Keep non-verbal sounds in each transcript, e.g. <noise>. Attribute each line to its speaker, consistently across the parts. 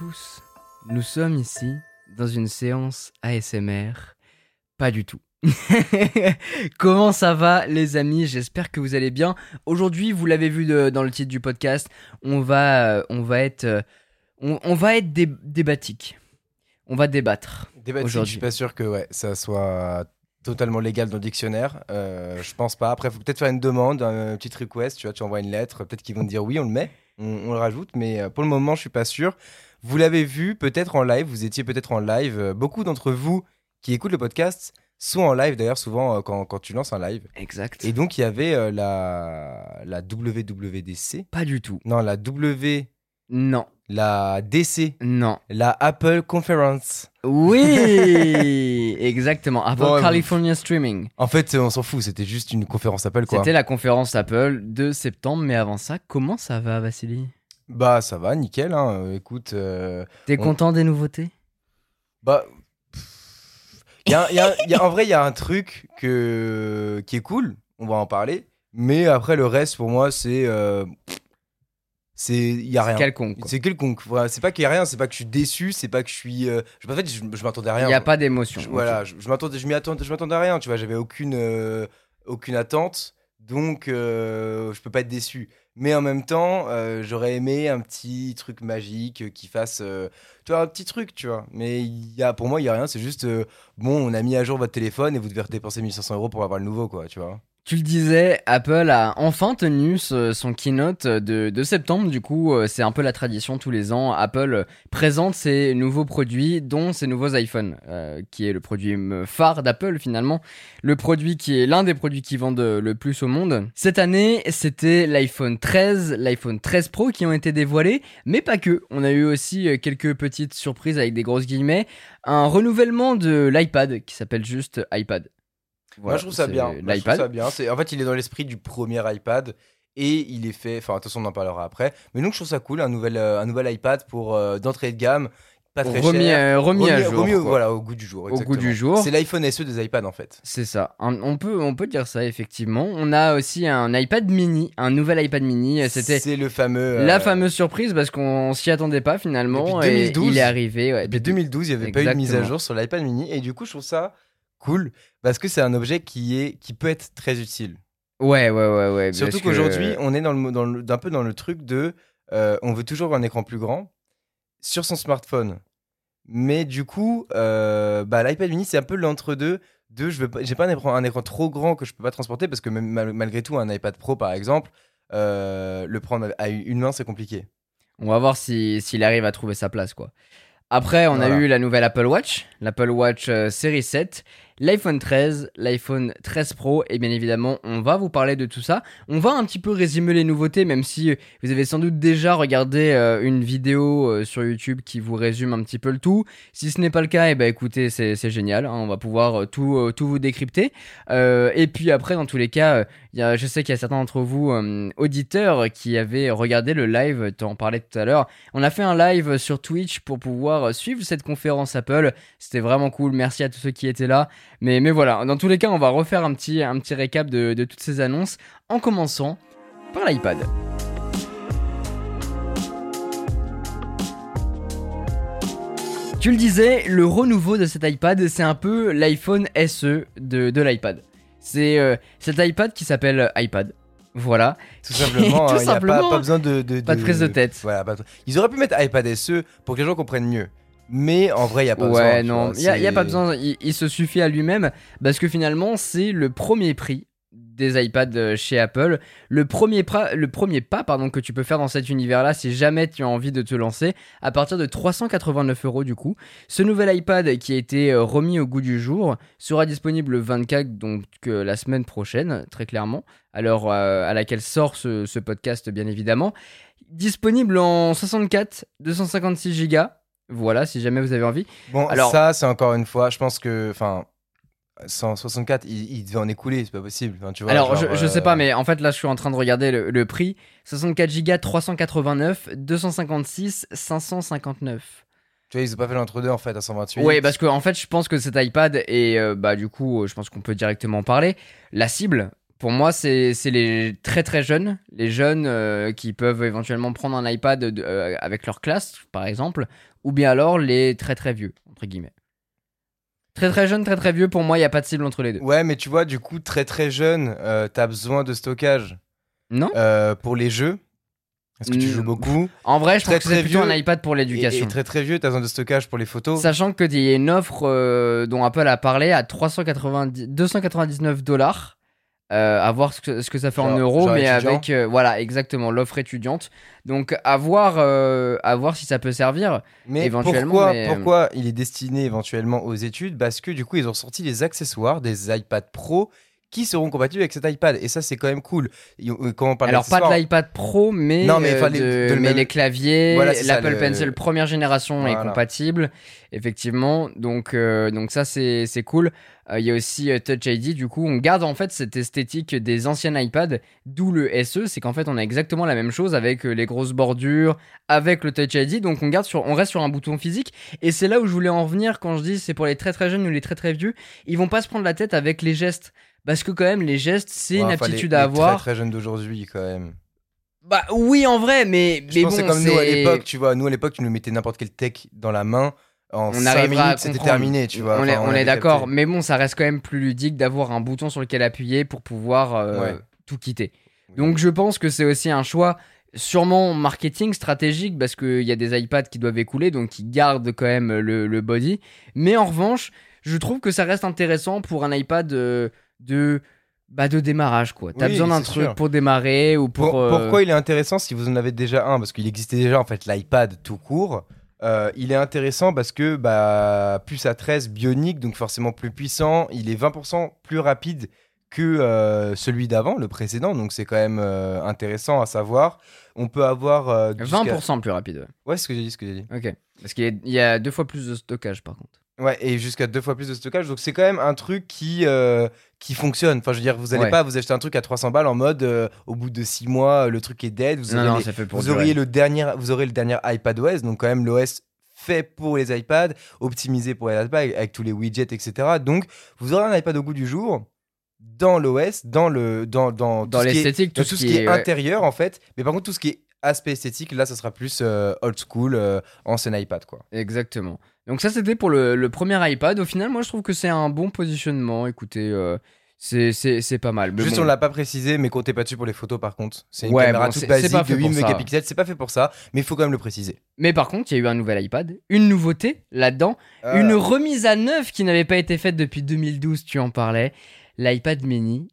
Speaker 1: Tous. Nous sommes ici dans une séance ASMR. Pas du tout. <laughs> Comment ça va les amis? J'espère que vous allez bien. Aujourd'hui, vous l'avez vu de- dans le titre du podcast, on va, euh, on va être, euh, on, on va être dé- débatique. On va débattre.
Speaker 2: Débattique, je suis pas sûr que ouais, ça soit totalement légal dans le dictionnaire. Euh, je pense pas. Après, faut peut-être faire une demande, un petit request. Tu vois, tu envoies une lettre. Peut-être qu'ils vont te dire oui, on le met, on, on le rajoute. Mais euh, pour le moment, je suis pas sûr. Vous l'avez vu peut-être en live. Vous étiez peut-être en live. Euh, Beaucoup d'entre vous qui écoutent le podcast sont en live d'ailleurs souvent euh, quand, quand tu lances un live.
Speaker 1: Exact.
Speaker 2: Et donc il y avait euh, la la WWDC.
Speaker 1: Pas du tout.
Speaker 2: Non, la W,
Speaker 1: Non.
Speaker 2: la DC,
Speaker 1: Non.
Speaker 2: la Apple Conference.
Speaker 1: Oui, <laughs> exactement. Apple
Speaker 2: Bon,
Speaker 1: California Streaming.
Speaker 2: En fait, on s'en fout. C'était juste une conférence Apple quoi.
Speaker 1: C'était la conférence Apple de septembre, mais avant ça, comment ça va, Vassili?
Speaker 2: Bah ça va, nickel. Hein. Euh, Écoute, euh,
Speaker 1: T'es
Speaker 2: On-
Speaker 1: content des nouveautés?
Speaker 2: Bah, pff, y a, y a- y a- en vrai, il y a un truc que qui est cool. On va en parler. Mais après, le reste pour moi, c'est euh, c'est il y a rien.
Speaker 1: Quelconque. quoi.
Speaker 2: C'est quelconque. Voilà, C'est pas qu'il y a rien. C'est pas que je suis déçu. C'est pas que je suis. euh, En fait, je, je m'attendais à rien.
Speaker 1: Il n'y a pas d'émotion.
Speaker 2: Voilà, je, je m'attendais, je m'attendais à rien. Tu vois, j'avais aucune euh, aucune attente. Donc, euh, je peux pas être déçu. Mais en même temps, euh, j'aurais aimé un petit truc magique euh, qui fasse, tu vois, un petit truc, tu vois. Mais y a, pour moi, il y a rien. C'est juste, bon, on a mis à jour votre téléphone et vous devez dépenser 1500 euros pour avoir le nouveau, quoi, tu vois.
Speaker 1: Tu le disais, Apple a enfin tenu son keynote de, septembre. Du coup, euh, c'est un peu la tradition tous les ans. Apple présente ses nouveaux produits, dont ses nouveaux iPhones, euh, qui est le produit phare d'Apple finalement. Le produit qui est l'un des produits qui vendent le plus au monde. Cette année, c'était l'iPhone 13, l'iPhone 13 Pro qui ont été dévoilés, mais pas que. On a eu aussi euh, quelques petites surprises avec des grosses guillemets. Un renouvellement de l'iPad qui s'appelle juste iPad.
Speaker 2: Moi, je trouve ça bien. Moi, je trouve
Speaker 1: L'iPad.
Speaker 2: ça bien. C'est, en fait, il est dans l'esprit du premier iPad. Et il est fait, enfin attention on en parlera après, mais donc je trouve ça cool, un nouvel, euh, un nouvel iPad pour euh, d'entrée de gamme, pas très
Speaker 1: remis,
Speaker 2: cher,
Speaker 1: euh, remis à jour.
Speaker 2: remis au-
Speaker 1: quoi.
Speaker 2: voilà, au goût du jour.
Speaker 1: Au goût
Speaker 2: exactement.
Speaker 1: du jour.
Speaker 2: C'est l'iPhone SE des iPads en fait.
Speaker 1: C'est ça. Un- On peut, on peut dire ça effectivement. On a aussi un iPad mini, un nouvel iPad mini. C'était
Speaker 2: C'est le fameux.
Speaker 1: la fameuse surprise parce qu'on s'y attendait pas finalement.
Speaker 2: Depuis
Speaker 1: et
Speaker 2: 2012.
Speaker 1: il est arrivé. ouais,
Speaker 2: Depuis 2012, il n'y avait pas eu de mise à jour sur l'iPad mini. Et du coup, je trouve ça cool parce que c'est un objet qui, est, qui peut être très utile.
Speaker 1: Ouais, ouais, ouais, ouais.
Speaker 2: Surtout
Speaker 1: que-
Speaker 2: qu'aujourd'hui, on est dans le, dans le- d'un peu dans le truc de. euh, on veut toujours un écran plus grand sur son smartphone. Mais du coup, euh, bah, l'iPad mini, c'est un peu l'entre-deux. De, je j'ai pas un écran, un écran trop grand que je peux pas transporter parce que même mal- malgré tout, un iPad Pro par exemple, euh, le prendre à une main, c'est compliqué.
Speaker 1: On va voir si- s'il arrive à trouver sa place, quoi. Après, on
Speaker 2: Voilà.
Speaker 1: a eu la nouvelle Apple Watch, l'Apple Watch série 7, l'iPhone 13, l'iPhone 13 Pro, et bien évidemment, on va vous parler de tout ça. On va un petit peu résumer les nouveautés, même si euh, vous avez sans doute déjà regardé euh, une vidéo euh, sur YouTube qui vous résume un petit peu le tout. Si ce n'est pas le cas, eh ben écoutez, c'est génial, hein, on va pouvoir tout, tout vous décrypter. Et puis après, dans tous les cas, y a, je sais qu'il y a certains d'entre vous, auditeurs, qui avaient regardé le live, tu en parlais tout à l'heure. On a fait un live sur Twitch pour pouvoir suivre cette conférence Apple. C'était vraiment cool. Merci à tous ceux qui étaient là. Mais, mais voilà, dans tous les cas, on va refaire un petit, un petit récap de, de toutes ces annonces en commençant par l'iPad. Tu le disais, le renouveau de cet iPad, c'est un peu l'iPhone SE de, de l'iPad. C'est euh, cet iPad qui s'appelle iPad. Voilà.
Speaker 2: Tout simplement, <laughs>
Speaker 1: Tout
Speaker 2: il n'y a pas, besoin de, de,
Speaker 1: Pas de prise de tête.
Speaker 2: Voilà, pas de- Ils auraient pu mettre iPad SE pour que les gens comprennent mieux. Mais en vrai, il n'y a pas besoin.
Speaker 1: ouais, non, il n'y a, pas besoin, il, il se suffit à lui-même parce que finalement, c'est le premier prix des iPads euh, chez Apple. Le premier, pra- le premier pas pardon, que tu peux faire dans cet univers-là si jamais tu as envie de te lancer à partir de 389 euros du coup. Ce nouvel iPad qui a été euh, remis au goût du jour sera disponible le 24, donc euh, la semaine prochaine, très clairement, à l'heure euh, à laquelle sort ce, ce podcast bien évidemment. Disponible en 64, 256 Go. Voilà, si jamais vous avez envie.
Speaker 2: Bon,
Speaker 1: Alors-
Speaker 2: ça, c'est encore une fois, je pense que. Enfin. 164, il, il devait en écouler, c'est pas possible. Enfin, tu vois,
Speaker 1: Alors,
Speaker 2: genre,
Speaker 1: je, je
Speaker 2: euh,
Speaker 1: sais pas, mais en fait, là, je suis en train de regarder le, le prix. 64 Go, 389, 256, 559.
Speaker 2: Tu vois, ils ont pas fait l'entre-deux en fait à 128.
Speaker 1: Oui, parce que en fait, je pense que cet iPad, et euh, bah, du coup, euh, je pense qu'on peut directement en parler. La cible Pour moi, c'est les très très jeunes, les jeunes euh, qui peuvent éventuellement prendre un iPad de- euh, avec leur classe, par exemple, ou bien alors les très très vieux, entre guillemets. Très très jeunes, très très vieux, pour moi, il n'y a pas de cible entre les deux.
Speaker 2: Ouais, mais tu vois, du coup, très très jeune, euh, t'as besoin de stockage
Speaker 1: Non
Speaker 2: euh, pour les jeux. Est-ce que tu joues beaucoup
Speaker 1: En vrai, je
Speaker 2: très,
Speaker 1: trouve que c'est plutôt un iPad pour
Speaker 2: et,
Speaker 1: l'éducation.
Speaker 2: et très très vieux, t'as besoin de stockage pour les photos.
Speaker 1: Sachant qu'il y a une offre euh, dont Apple a parlé à 390, 299 dollars. Euh, à voir ce que, ce que ça fait en euros, mais
Speaker 2: étudiant.
Speaker 1: avec euh, voilà exactement l'offre étudiante. Donc à voir, euh, à voir si ça peut servir.
Speaker 2: Mais
Speaker 1: éventuellement,
Speaker 2: pourquoi,
Speaker 1: mais- euh,
Speaker 2: pourquoi il est destiné éventuellement aux études? Parce que du coup, ils ont sorti les accessoires des iPad Pro qui seront compatibles avec cet iPad. Et ça, c'est quand même cool. Euh, Quand on parle
Speaker 1: Alors pas de l'iPad Pro, mais,
Speaker 2: Non, mais,
Speaker 1: euh, de-
Speaker 2: de
Speaker 1: mais
Speaker 2: même-
Speaker 1: les claviers,
Speaker 2: Voilà,
Speaker 1: l'Apple
Speaker 2: le-
Speaker 1: Pencil première génération est compatible, effectivement. Donc euh, donc ça c'est cool. Euh, Il y a aussi Touch ID. Du coup, on garde en fait cette esthétique des anciens iPads, d'où le SE, c'est qu'en fait on a exactement la même chose avec les grosses bordures, avec le Touch ID. Donc on garde sur, on reste sur un bouton physique. Et c'est là où je voulais en venir quand je dis c'est pour les très très jeunes ou les très très vieux. Ils vont pas se prendre la tête avec les gestes. Parce que quand même les gestes c'est
Speaker 2: Ouais,
Speaker 1: une
Speaker 2: enfin, les-
Speaker 1: aptitude
Speaker 2: les
Speaker 1: à avoir.
Speaker 2: Très très jeunes d'aujourd'hui, quand même.
Speaker 1: Bah oui, en vrai, mais,
Speaker 2: Je
Speaker 1: mais
Speaker 2: pense
Speaker 1: bon,
Speaker 2: c'est comme nous à l'époque, tu vois. Nous à l'époque, tu nous mettais n'importe quel tech dans la main. En
Speaker 1: On
Speaker 2: 5
Speaker 1: arrivera à
Speaker 2: minutes, c'était terminé, tu vois.
Speaker 1: On est,
Speaker 2: Enfin,
Speaker 1: on est
Speaker 2: avait
Speaker 1: d'accord, mais bon, ça reste quand même plus ludique d'avoir un bouton sur lequel appuyer pour pouvoir euh,
Speaker 2: Ouais.
Speaker 1: tout quitter.
Speaker 2: Oui.
Speaker 1: Donc je pense que c'est aussi un choix sûrement marketing stratégique parce qu'il y a des iPads qui doivent écouler, donc qui gardent quand même le, le body. Mais en revanche, je trouve que ça reste intéressant pour un iPad euh, de, bah, de démarrage. quoi. T'as
Speaker 2: Oui,
Speaker 1: besoin d'un truc
Speaker 2: sûr.
Speaker 1: pour démarrer ou pour...
Speaker 2: Pour-
Speaker 1: euh,
Speaker 2: Pourquoi il est intéressant si vous en avez déjà un? Parce qu'il existait déjà en fait l'iPad tout court. Euh, il est intéressant parce que bah, puce à 13 bionique, donc forcément plus puissant. Il est 20% plus rapide que euh, celui d'avant, le précédent. Donc c'est quand même intéressant à savoir. On peut avoir euh, jusqu'à-
Speaker 1: 20% plus rapide. ouais.
Speaker 2: Ouais, c'est ce que j'ai dit, ce que j'ai dit.
Speaker 1: Ok. Parce qu'il y a deux fois plus de stockage par contre.
Speaker 2: Ouais, et jusqu'à deux fois plus de stockage. Donc c'est quand même un truc qui, euh, qui fonctionne. Enfin, je veux dire, vous allez
Speaker 1: Ouais.
Speaker 2: pas vous acheter un truc à 300 balles en mode euh, au bout de 6 mois, le truc est dead. Vous aurez
Speaker 1: non,
Speaker 2: les- vous auriez le dernier, vous aurez le dernier iPad OS, donc quand même l'OS fait pour les iPads, optimisé pour les iPads avec, avec tous les widgets, etc. Donc vous aurez un iPad au goût du jour dans l'OS, dans le dans dans,
Speaker 1: Dans l'esthétique, tout, ce
Speaker 2: ce qui est
Speaker 1: ouais.
Speaker 2: intérieur en fait. Mais par contre tout ce qui est aspect esthétique, là ça sera plus euh, old school, euh, ancien iPad quoi.
Speaker 1: Exactement. Donc ça c'était pour le, le premier iPad. Au final, moi je trouve que c'est un bon positionnement. Écoutez, euh, c'est pas mal. Mais
Speaker 2: Juste
Speaker 1: bon.
Speaker 2: on l'a pas précisé, mais comptez pas dessus pour les photos par contre. C'est une
Speaker 1: Ouais,
Speaker 2: caméra
Speaker 1: bon,
Speaker 2: toute
Speaker 1: c'est-
Speaker 2: basique
Speaker 1: c'est pas
Speaker 2: de
Speaker 1: fait
Speaker 2: 8
Speaker 1: pour ça.
Speaker 2: mégapixels, c'est pas fait pour ça, mais il faut quand même le préciser.
Speaker 1: Mais par contre, il y a eu un nouvel iPad, une nouveauté là-dedans,
Speaker 2: Euh,
Speaker 1: une remise à neuf qui n'avait pas été faite depuis 2012. Tu en parlais. L'iPad Mini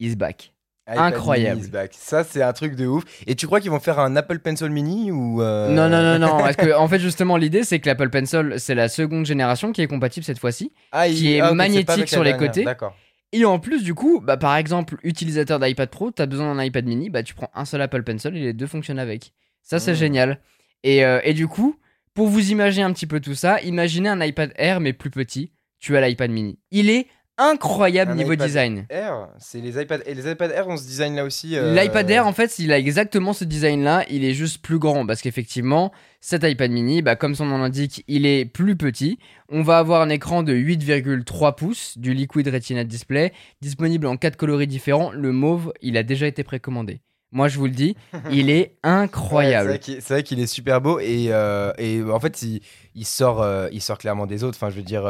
Speaker 1: is back. Incroyable.
Speaker 2: Ça, c'est un truc de ouf. Et tu crois qu'ils vont faire un Apple Pencil Mini ou euh,
Speaker 1: Non, non, non, non. <laughs> Parce que, en fait, justement, l'idée, c'est que l'Apple Pencil, c'est la seconde génération qui est compatible cette fois-ci.
Speaker 2: Ah, il-
Speaker 1: qui est
Speaker 2: ah,
Speaker 1: magnétique sur les
Speaker 2: dernière.
Speaker 1: côtés.
Speaker 2: D'accord.
Speaker 1: Et en plus, du coup, bah, par exemple, utilisateur d'iPad Pro, t'as besoin d'un iPad mini, bah, tu prends un seul Apple Pencil et les deux fonctionnent avec. Ça, c'est
Speaker 2: Mm.
Speaker 1: génial. Et, euh, et du coup, pour vous imaginer un petit peu tout ça, imaginez un iPad Air mais plus petit. Tu as l'iPad mini. Il est incroyable
Speaker 2: Un
Speaker 1: niveau
Speaker 2: iPad
Speaker 1: design.
Speaker 2: Air, c'est les iPad et les iPad Air ont ce design là aussi. euh,
Speaker 1: L'iPad Air, en fait, il a exactement ce design-là. Il est juste plus grand parce qu'effectivement, cet iPad mini, bah, comme son nom l'indique, il est plus petit. On va avoir un écran de 8,3 pouces, du Liquid Retina Display, disponible en quatre coloris différents. Le mauve, il a déjà été précommandé. Moi, je vous le dis, il est <laughs> incroyable.
Speaker 2: c'est vrai qu'il- c'est vrai qu'il est super beau et, euh, et en fait il, il sort euh, il sort clairement des autres. Enfin je veux dire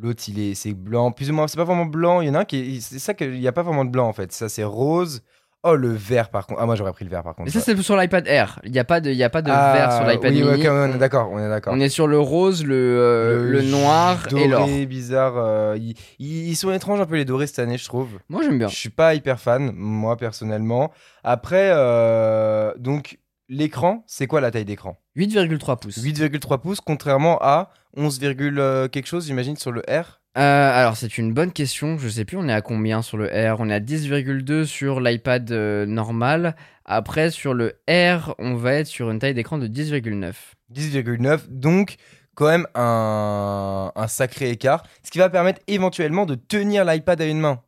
Speaker 2: l'autre il est c'est blanc plus ou moins c'est pas vraiment blanc. Il y en a un qui est- c'est ça qu'il y a pas vraiment de blanc en fait. Ça c'est rose. Oh le vert par contre. Ah moi j'aurais pris le vert par contre.
Speaker 1: Et ça, c'est sur l'iPad Air. Il n'y a pas de, il y a pas de
Speaker 2: Ah,
Speaker 1: vert sur l'iPad
Speaker 2: oui,
Speaker 1: mini.
Speaker 2: ouais, on est d'accord on est d'accord.
Speaker 1: On est sur le rose, le, euh, le noir
Speaker 2: doré,
Speaker 1: et l'or.
Speaker 2: bizarre. euh, ils, ils- ils sont étranges un peu les dorés cette année, je trouve.
Speaker 1: Moi, j'aime bien.
Speaker 2: Je suis pas hyper fan, moi personnellement. Après, euh, donc l'écran, c'est quoi la taille d'écran?
Speaker 1: 8,3 pouces.
Speaker 2: 8,3 pouces, contrairement à 11, euh, quelque chose, j'imagine, sur le R?
Speaker 1: Euh, alors c'est une bonne question, je sais plus on est à combien sur le R, on est à 10,2 sur l'iPad euh, normal, après sur le R on va être sur une taille d'écran de 10,9.
Speaker 2: 10,9, donc quand même un, un sacré écart. Ce qui va permettre éventuellement de tenir l'iPad à une main.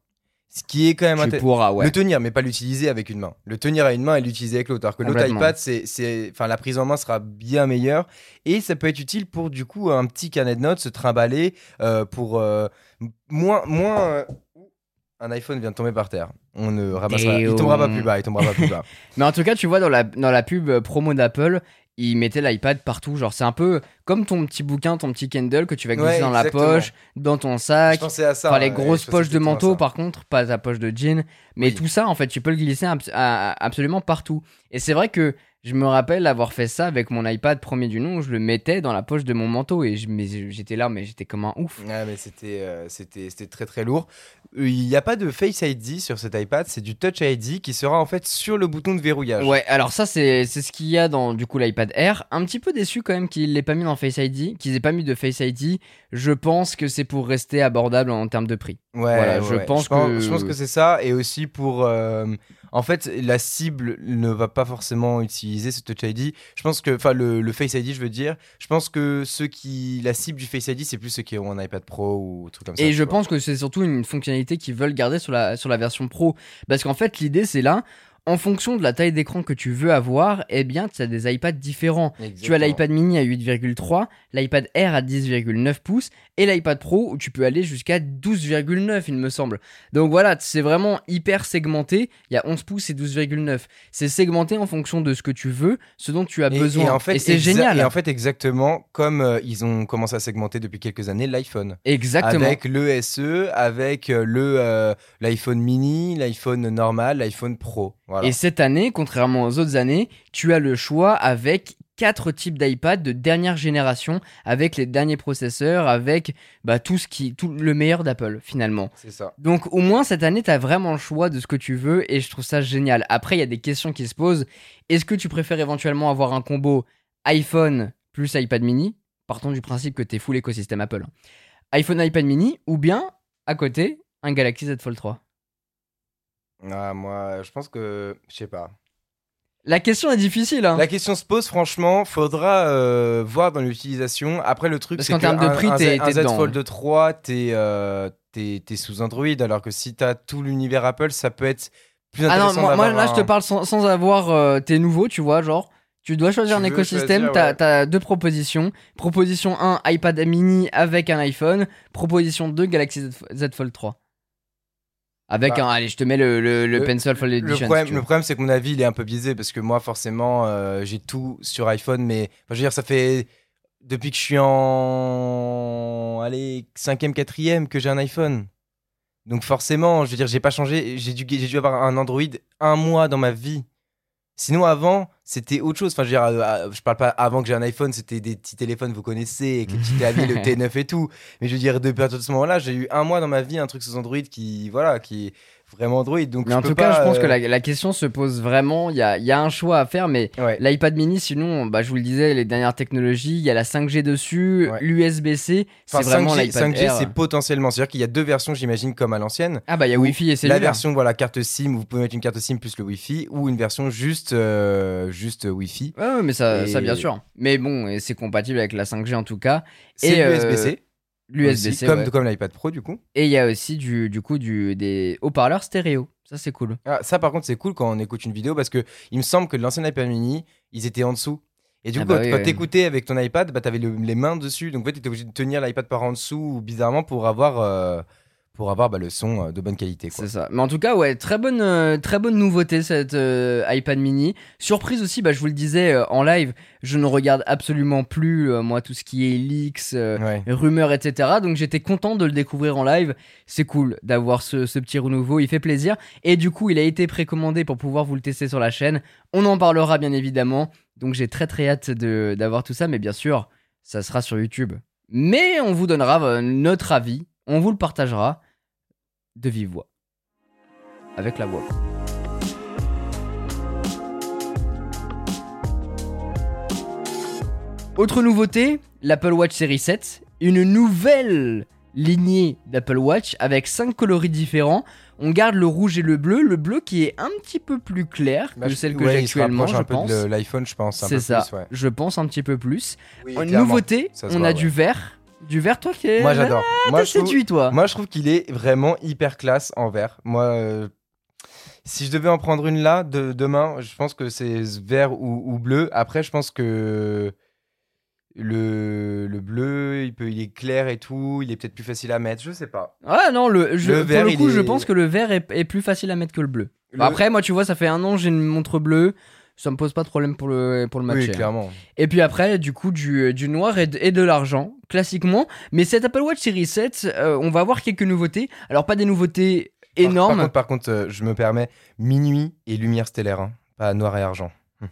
Speaker 2: Ce qui est quand même
Speaker 1: Tu
Speaker 2: intéressant.
Speaker 1: pourras, ouais.
Speaker 2: Le tenir, mais pas l'utiliser avec une main. Le tenir à une main et l'utiliser avec l'autre. Alors que l'autre iPad, c'est, enfin, la prise en main sera bien meilleure. Et ça peut être utile pour, du coup, un petit carnet de notes, se trimballer, euh, pour euh, moins, moins, euh, un iPhone vient de tomber par terre. On ne ramassera. Il tombera pas plus bas. Il tombera pas plus bas. <laughs>
Speaker 1: Mais en tout cas, tu vois, dans la, dans la pub promo d'Apple, ils mettaient l'iPad partout. Genre, c'est un peu comme ton petit bouquin, ton petit Kindle que tu vas glisser
Speaker 2: Ouais,
Speaker 1: dans la poche, dans ton sac.
Speaker 2: Je pensais à ça.
Speaker 1: Enfin, les grosses poches de manteau, par contre, pas ta poche de jean. Mais
Speaker 2: Oui.
Speaker 1: tout ça, en fait, tu peux le glisser abs- absolument partout. Et c'est vrai que je me rappelle avoir fait ça avec mon iPad premier du nom. Je le mettais dans la poche de mon manteau et j'étais là, mais j'étais comme un ouf.
Speaker 2: Ouais, mais c'était euh, c'était très très lourd. Euh, Il n'y a pas de Face ID sur cet iPad, c'est du Touch ID qui sera en fait sur le bouton de verrouillage.
Speaker 1: Ouais, alors ça, c'est ce qu'il y a dans du coup l'iPad Air. Un petit peu déçu quand même qu'il l'ait pas mis dans Face ID, qu'ils aient pas mis de Face ID. Je pense que c'est pour rester abordable en termes de prix.
Speaker 2: Ouais,
Speaker 1: Voilà,
Speaker 2: ouais,
Speaker 1: je
Speaker 2: ouais.
Speaker 1: pense que-
Speaker 2: je pense que c'est ça et aussi pour euh, en fait la cible ne va pas forcément utiliser ce Touch ID. Je pense que enfin le, le Face ID, je veux dire, je pense que ceux qui la cible du Face ID, c'est plus ceux qui ont un iPad Pro ou un truc comme ça.
Speaker 1: Et je pense que c'est surtout une fonctionnalité qu'ils veulent garder sur la, sur la version pro. Parce qu'en fait, l'idée, c'est là, en fonction de la taille d'écran que tu veux avoir, eh bien, tu as des iPads différents. Tu as l'iPad mini à 8,3, l'iPad Air à 10,9 pouces et l'iPad Pro où tu peux aller jusqu'à 12,9 il me semble. Donc voilà, c'est vraiment hyper segmenté. Il y a 11 pouces et 12,9. C'est segmenté en fonction de ce que tu veux, ce dont tu as
Speaker 2: Et-
Speaker 1: besoin.
Speaker 2: Et, en fait,
Speaker 1: c'est génial.
Speaker 2: Et en fait, exactement comme euh, ils ont commencé à segmenter depuis quelques années l'iPhone.
Speaker 1: Exactement.
Speaker 2: Avec le SE, avec euh, le euh, l'iPhone mini, l'iPhone normal, l'iPhone Pro. Voilà.
Speaker 1: Et cette année, contrairement aux autres années, tu as le choix avec quatre types d'iPad de dernière génération, avec les derniers processeurs, avec bah, tout ce qui, tout le meilleur d'Apple finalement.
Speaker 2: C'est ça.
Speaker 1: Donc au moins cette année, tu as vraiment le choix de ce que tu veux et je trouve ça génial. Après, il y a des questions qui se posent. Est-ce que tu préfères éventuellement avoir un combo iPhone plus iPad mini? Partons du principe que tu es full écosystème Apple. iPhone, iPad mini ou bien à côté un Galaxy Z Fold 3
Speaker 2: Ah, moi, je pense que. Je sais pas.
Speaker 1: La question est difficile. Hein.
Speaker 2: La question se pose, franchement, faudra euh, voir dans l'utilisation. Après, le truc, c'est
Speaker 1: qu'en
Speaker 2: que
Speaker 1: termes de prix, t'es-
Speaker 2: Z- un Z. Fold 3, t'es euh, sous Android, alors que si t'as tout l'univers Apple, ça peut être plus
Speaker 1: Ah non,
Speaker 2: intéressant
Speaker 1: moi, là je te parle sans, sans avoir euh, tes nouveaux, tu vois, genre. Tu dois choisir
Speaker 2: Tu
Speaker 1: un écosystème, t'as
Speaker 2: ouais.
Speaker 1: deux propositions. Proposition 1, iPad mini avec un iPhone. Proposition 2, Galaxy Z, Z Fold 3. Avec
Speaker 2: Bah,
Speaker 1: un, allez, je te mets le, le, le
Speaker 2: le-
Speaker 1: Pencil Fold
Speaker 2: Le
Speaker 1: Edition.
Speaker 2: problème,
Speaker 1: si tu
Speaker 2: le problème, c'est que mon avis, il est un peu biaisé parce que moi, forcément, euh, j'ai tout sur iPhone, mais enfin, je veux dire, ça fait depuis que je suis en allez cinquième, quatrième que j'ai un iPhone. Donc forcément, je veux dire, j'ai pas changé. J'ai dû, j'ai dû avoir un Android un mois dans ma vie. Sinon, avant, c'était autre chose. Enfin, je veux dire, euh, euh, je parle pas avant que j'ai un iPhone, c'était des petits téléphones, vous connaissez, avec les petits claviers, le <laughs> T9 et tout. Mais je veux dire, depuis à de ce moment-là, j'ai eu un mois dans ma vie un truc sous Android qui, voilà, qui vraiment Android. Donc,
Speaker 1: Mais
Speaker 2: je
Speaker 1: en tout cas,
Speaker 2: pas,
Speaker 1: je pense que
Speaker 2: euh,
Speaker 1: la, la question se pose vraiment. Il y a, y a un choix à faire, mais
Speaker 2: Ouais.
Speaker 1: l'iPad mini, sinon, bah, je vous le disais, les dernières technologies, il y a la 5G dessus,
Speaker 2: Ouais.
Speaker 1: l'USB-C, c'est
Speaker 2: Enfin,
Speaker 1: vraiment
Speaker 2: 5G,
Speaker 1: l'iPad
Speaker 2: 5G,
Speaker 1: Air.
Speaker 2: c'est potentiellement. C'est-à-dire qu'il y a deux versions, j'imagine, comme à l'ancienne.
Speaker 1: Ah bah il y a Wi-Fi et
Speaker 2: La
Speaker 1: cellulaire.
Speaker 2: version, voilà, carte SIM, où vous pouvez mettre une carte SIM plus le Wi-Fi, ou une version juste, euh, juste Wi-Fi.
Speaker 1: Ouais, mais ça,
Speaker 2: Et-
Speaker 1: ça bien sûr. Mais bon, c'est compatible avec la 5G en tout cas.
Speaker 2: C'est
Speaker 1: euh,
Speaker 2: l'USB-C.
Speaker 1: L'USB-C,
Speaker 2: Comme,
Speaker 1: ouais.
Speaker 2: comme l'iPad Pro, du coup.
Speaker 1: Et il y a aussi du, du coup du, des haut-parleurs stéréo. Ça, c'est cool.
Speaker 2: Ah, ça, par contre, c'est cool quand on écoute une vidéo parce que il me semble que l'ancien iPad mini, ils étaient en dessous. Et du
Speaker 1: Ah
Speaker 2: coup,
Speaker 1: bah
Speaker 2: quand,
Speaker 1: oui,
Speaker 2: quand
Speaker 1: ouais.
Speaker 2: t'écoutais avec ton iPad, bah, t'avais le- les mains dessus. Donc, en fait, t'étais obligé de tenir l'iPad par en dessous, ou bizarrement, pour avoir, euh, pour avoir bah, le son euh, de bonne qualité.
Speaker 1: C'est ça. Mais en tout cas, ouais, très bonne, euh, très bonne nouveauté cette euh, iPad mini. Surprise aussi, bah, je vous le disais euh, en live, je ne regarde absolument plus, moi, tout ce qui est leaks,
Speaker 2: Ouais.
Speaker 1: rumeurs, etc. Donc j'étais content de le découvrir en live. C'est cool d'avoir ce, ce petit renouveau, il fait plaisir. Et du coup, il a été précommandé pour pouvoir vous le tester sur la chaîne. On en parlera bien évidemment. Donc j'ai très très hâte d'avoir tout ça. Mais bien sûr, ça sera sur YouTube. Mais on vous donnera notre avis, on vous le partagera de vive voix. Avec la voix. Autre nouveauté, l'Apple Watch Series 7, une nouvelle lignée d'Apple Watch avec 5 coloris différents. On garde le rouge et le bleu, le bleu qui est un petit peu plus clair
Speaker 2: Bah,
Speaker 1: que
Speaker 2: je-
Speaker 1: celle que
Speaker 2: ouais,
Speaker 1: j'ai actuellement, je
Speaker 2: un
Speaker 1: pense.
Speaker 2: l'iPhone, je pense.
Speaker 1: C'est ça,
Speaker 2: plus, ouais.
Speaker 1: je pense un petit peu plus.
Speaker 2: Oui,
Speaker 1: nouveauté, on
Speaker 2: voit,
Speaker 1: a
Speaker 2: ouais.
Speaker 1: du vert. Du vert, toi qui.
Speaker 2: Moi, j'adore. Moi,
Speaker 1: T'as
Speaker 2: je trouve-
Speaker 1: séduit, toi.
Speaker 2: Moi, je trouve qu'il est vraiment hyper classe en vert. Moi, euh, si je devais en prendre une là, de, demain, je pense que c'est vert ou, ou bleu. Après, je pense que Le, le bleu, il, peut, il est clair et tout, il est peut-être plus facile à mettre, je sais pas.
Speaker 1: Ah non, le, je,
Speaker 2: Le
Speaker 1: pour
Speaker 2: vert,
Speaker 1: le coup, je pense que le vert est, est plus facile à mettre que le bleu.
Speaker 2: Le-
Speaker 1: Après, moi, tu vois, ça fait un an, j'ai une montre bleue. Ça me pose pas de problème pour le, pour le matcher.
Speaker 2: Oui,
Speaker 1: hein.
Speaker 2: clairement.
Speaker 1: Et puis après, du coup, du, du noir et de, et de l'argent, classiquement. Mais cette Apple Watch Series 7, euh, on va avoir quelques nouveautés. Alors, pas des nouveautés énormes.
Speaker 2: Par, contre, par contre, euh, je me permets, minuit et lumière stellaire, hein, pas noir et argent. Hum.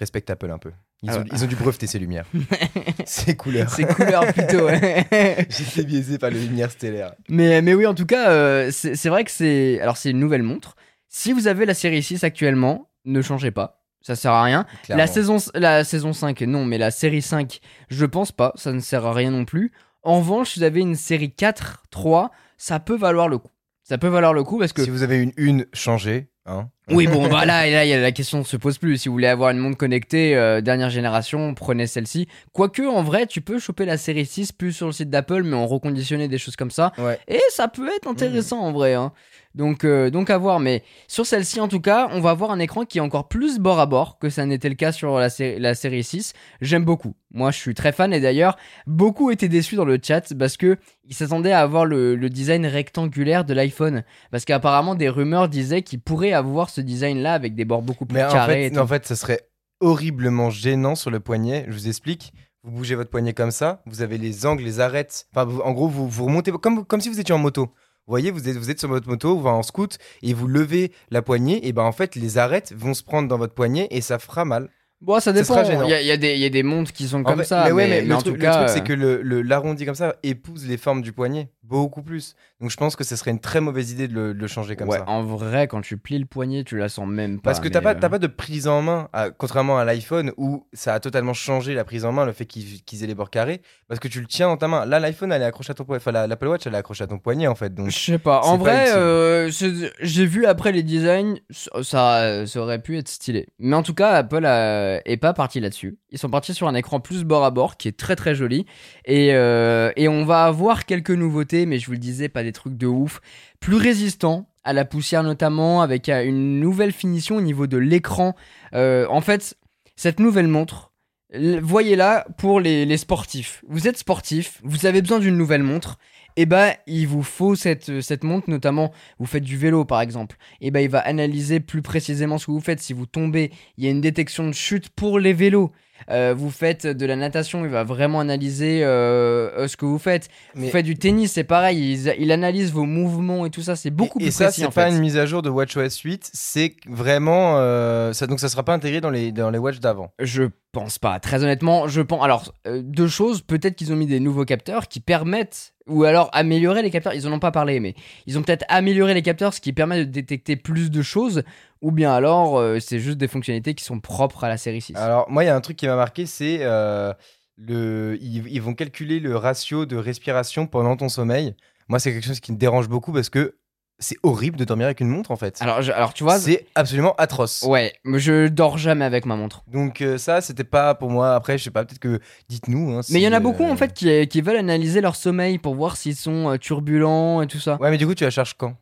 Speaker 2: Respecte Apple un peu. Ils,
Speaker 1: Ah
Speaker 2: ont,
Speaker 1: ouais.
Speaker 2: ils ont dû breveter ces lumières. <laughs> ces couleurs.
Speaker 1: C'est couleur plutôt, ouais. <laughs>
Speaker 2: J'étais biaisé par les lumières stellaires.
Speaker 1: Mais, mais oui, en tout cas, euh, c'est c'est vrai que c'est. Alors, c'est une nouvelle montre. Si vous avez la série 6 actuellement, ne changez pas. Ça sert à rien.
Speaker 2: clairement.
Speaker 1: La saison, la saison 5, non, mais la série 5, je pense pas. Ça ne sert à rien non plus. En revanche, si vous avez une série 4, 3, ça peut valoir le coup. Ça peut valoir le coup parce que.
Speaker 2: Si vous avez une une, changez. Hein.
Speaker 1: Oui, bon, bah là, là, la question ne se pose plus. Si vous voulez avoir une montre connectée euh, dernière génération, prenez celle-ci. Quoique, en vrai, tu peux choper la série 6 plus sur le site d'Apple, mais en reconditionner des choses comme ça.
Speaker 2: Ouais.
Speaker 1: Et ça peut être intéressant en vrai. hein. Donc, euh, donc à voir. Mais sur celle-ci, en tout cas, on va avoir un écran qui est encore plus bord à bord que ça n'était le cas sur la, sé- la série 6. J'aime beaucoup. Moi, je suis très fan. Et d'ailleurs, beaucoup étaient déçus dans le chat parce que ils s'attendaient à avoir le, le design rectangulaire de l'iPhone. Parce qu'apparemment, des rumeurs disaient qu'ils pourraient avoir ce design-là avec des bords beaucoup plus
Speaker 2: Mais en
Speaker 1: carrés. et
Speaker 2: fait, en fait, ça serait horriblement gênant sur le poignet. Je vous explique. Vous bougez votre poignet comme ça, vous avez les angles, les arêtes. Enfin, vous- en gros, vous, vous remontez comme, comme si vous étiez en moto. Vous voyez, vous êtes, vous êtes sur votre moto, vous en scoot, et vous levez la poignée, et ben en fait, les arêtes vont se prendre dans votre poignet, et ça fera mal.
Speaker 1: Bon, ça dépend. Il y, a- il y a des- y a des montres qui sont
Speaker 2: En
Speaker 1: comme
Speaker 2: fait-
Speaker 1: ça.
Speaker 2: mais ouais,
Speaker 1: mais,
Speaker 2: mais,
Speaker 1: mais en
Speaker 2: le truc,
Speaker 1: tout
Speaker 2: le
Speaker 1: cas.
Speaker 2: truc,
Speaker 1: euh,
Speaker 2: c'est que le, le- l'arrondi comme ça épouse les formes du poignet beaucoup plus. Donc je pense que ce serait une très mauvaise idée de le, de le changer comme
Speaker 1: ouais,
Speaker 2: ça.
Speaker 1: en vrai, quand tu plies le poignet, tu la sens même pas.
Speaker 2: Parce que t'as pas,
Speaker 1: euh,
Speaker 2: pas de prise en main, à- contrairement à l'iPhone où ça a totalement changé la prise en main, le fait qu'ils aient les bords carrés, parce que tu le tiens dans ta main. Là, l'iPhone, elle est accrochée à ton poignet. Enfin, la- l'Apple Watch, elle est accrochée à ton poignet en fait. Donc,
Speaker 1: Je sais pas. En
Speaker 2: pas
Speaker 1: vrai, euh, j'ai vu après les designs, ça, ça, aurait pu être stylé. Mais en tout cas, Apple euh, est pas parti là-dessus. Ils sont partis sur un écran plus bord à bord qui est très très joli. Et, euh, et on va avoir quelques nouveautés, mais je vous le disais, pas des trucs de ouf. Plus résistants à la poussière notamment, avec euh, une nouvelle finition au niveau de l'écran. Euh, en fait, cette nouvelle montre, voyez-la pour les, sportifs. Vous êtes sportif, vous avez besoin d'une nouvelle montre. Et bah, il vous faut cette, cette montre, notamment, vous faites du vélo par exemple. Et bah, il va analyser plus précisément ce que vous faites. Si vous tombez, il y a une détection de chute pour les vélos. Euh, vous faites de la natation, il va vraiment analyser euh, ce que vous faites.
Speaker 2: mais
Speaker 1: Vous faites du tennis, c'est pareil, il, il analyse vos mouvements et tout ça, c'est beaucoup
Speaker 2: et,
Speaker 1: plus
Speaker 2: et ça,
Speaker 1: précis
Speaker 2: c'est
Speaker 1: en
Speaker 2: pas
Speaker 1: fait.
Speaker 2: une mise à jour de WatchOS 8, c'est vraiment euh, ça. Donc ça sera pas intégré dans les dans les watch d'avant.
Speaker 1: Je pense pas. Très honnêtement, je pense. Alors, deux choses. Peut-être qu'ils ont mis des nouveaux capteurs qui permettent, ou alors améliorer les capteurs. Ils en ont pas parlé, mais ils ont peut-être amélioré les capteurs, ce qui permet de détecter plus de choses. Ou bien alors, euh, c'est juste des fonctionnalités qui sont propres à la série 6.
Speaker 2: Alors moi, il y a un truc qui m'a marqué, c'est euh, le ils, ils vont calculer le ratio de respiration pendant ton sommeil. Moi, c'est quelque chose qui me dérange beaucoup parce que c'est horrible de dormir avec une montre en fait.
Speaker 1: Alors, je- alors tu vois.
Speaker 2: c'est absolument atroce.
Speaker 1: Ouais, mais je dors jamais avec ma montre.
Speaker 2: Donc euh, ça, c'était pas pour moi. Après, je sais pas, peut-être que dites-nous. hein,
Speaker 1: Mais il y en a beaucoup
Speaker 2: euh,
Speaker 1: en fait qui, qui veulent analyser leur sommeil pour voir s'ils sont euh, turbulents et tout ça.
Speaker 2: Ouais, mais du coup, tu la charges quand?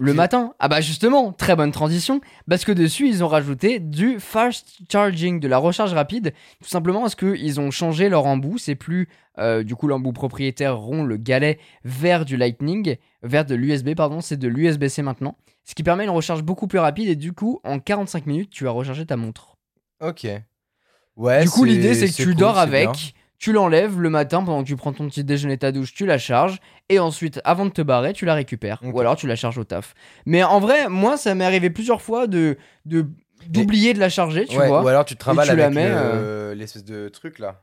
Speaker 1: Le matin Ah bah justement, très bonne transition, parce que dessus ils ont rajouté du fast charging, de la recharge rapide, tout simplement parce qu'ils ont changé leur embout, c'est plus euh, du coup l'embout propriétaire rond, le galet, vers du Lightning, vers de l'USB pardon, c'est de l'USB-C maintenant, ce qui permet une recharge beaucoup plus rapide et du coup en 45 minutes tu as rechargé ta montre.
Speaker 2: Ok. Ouais.
Speaker 1: du coup l'idée c'est que tu
Speaker 2: cool,
Speaker 1: dors avec. Tu l'enlèves le matin pendant que tu prends ton petit déjeuner, ta douche, tu la charges et ensuite avant de te barrer tu la récupères ou alors tu la charges au taf. Mais en vrai moi ça m'est arrivé plusieurs fois de de d'oublier de la charger tu
Speaker 2: Ouais,
Speaker 1: vois.
Speaker 2: Ou alors tu
Speaker 1: la
Speaker 2: avec
Speaker 1: mets,
Speaker 2: le-
Speaker 1: euh,
Speaker 2: l'espèce de truc là.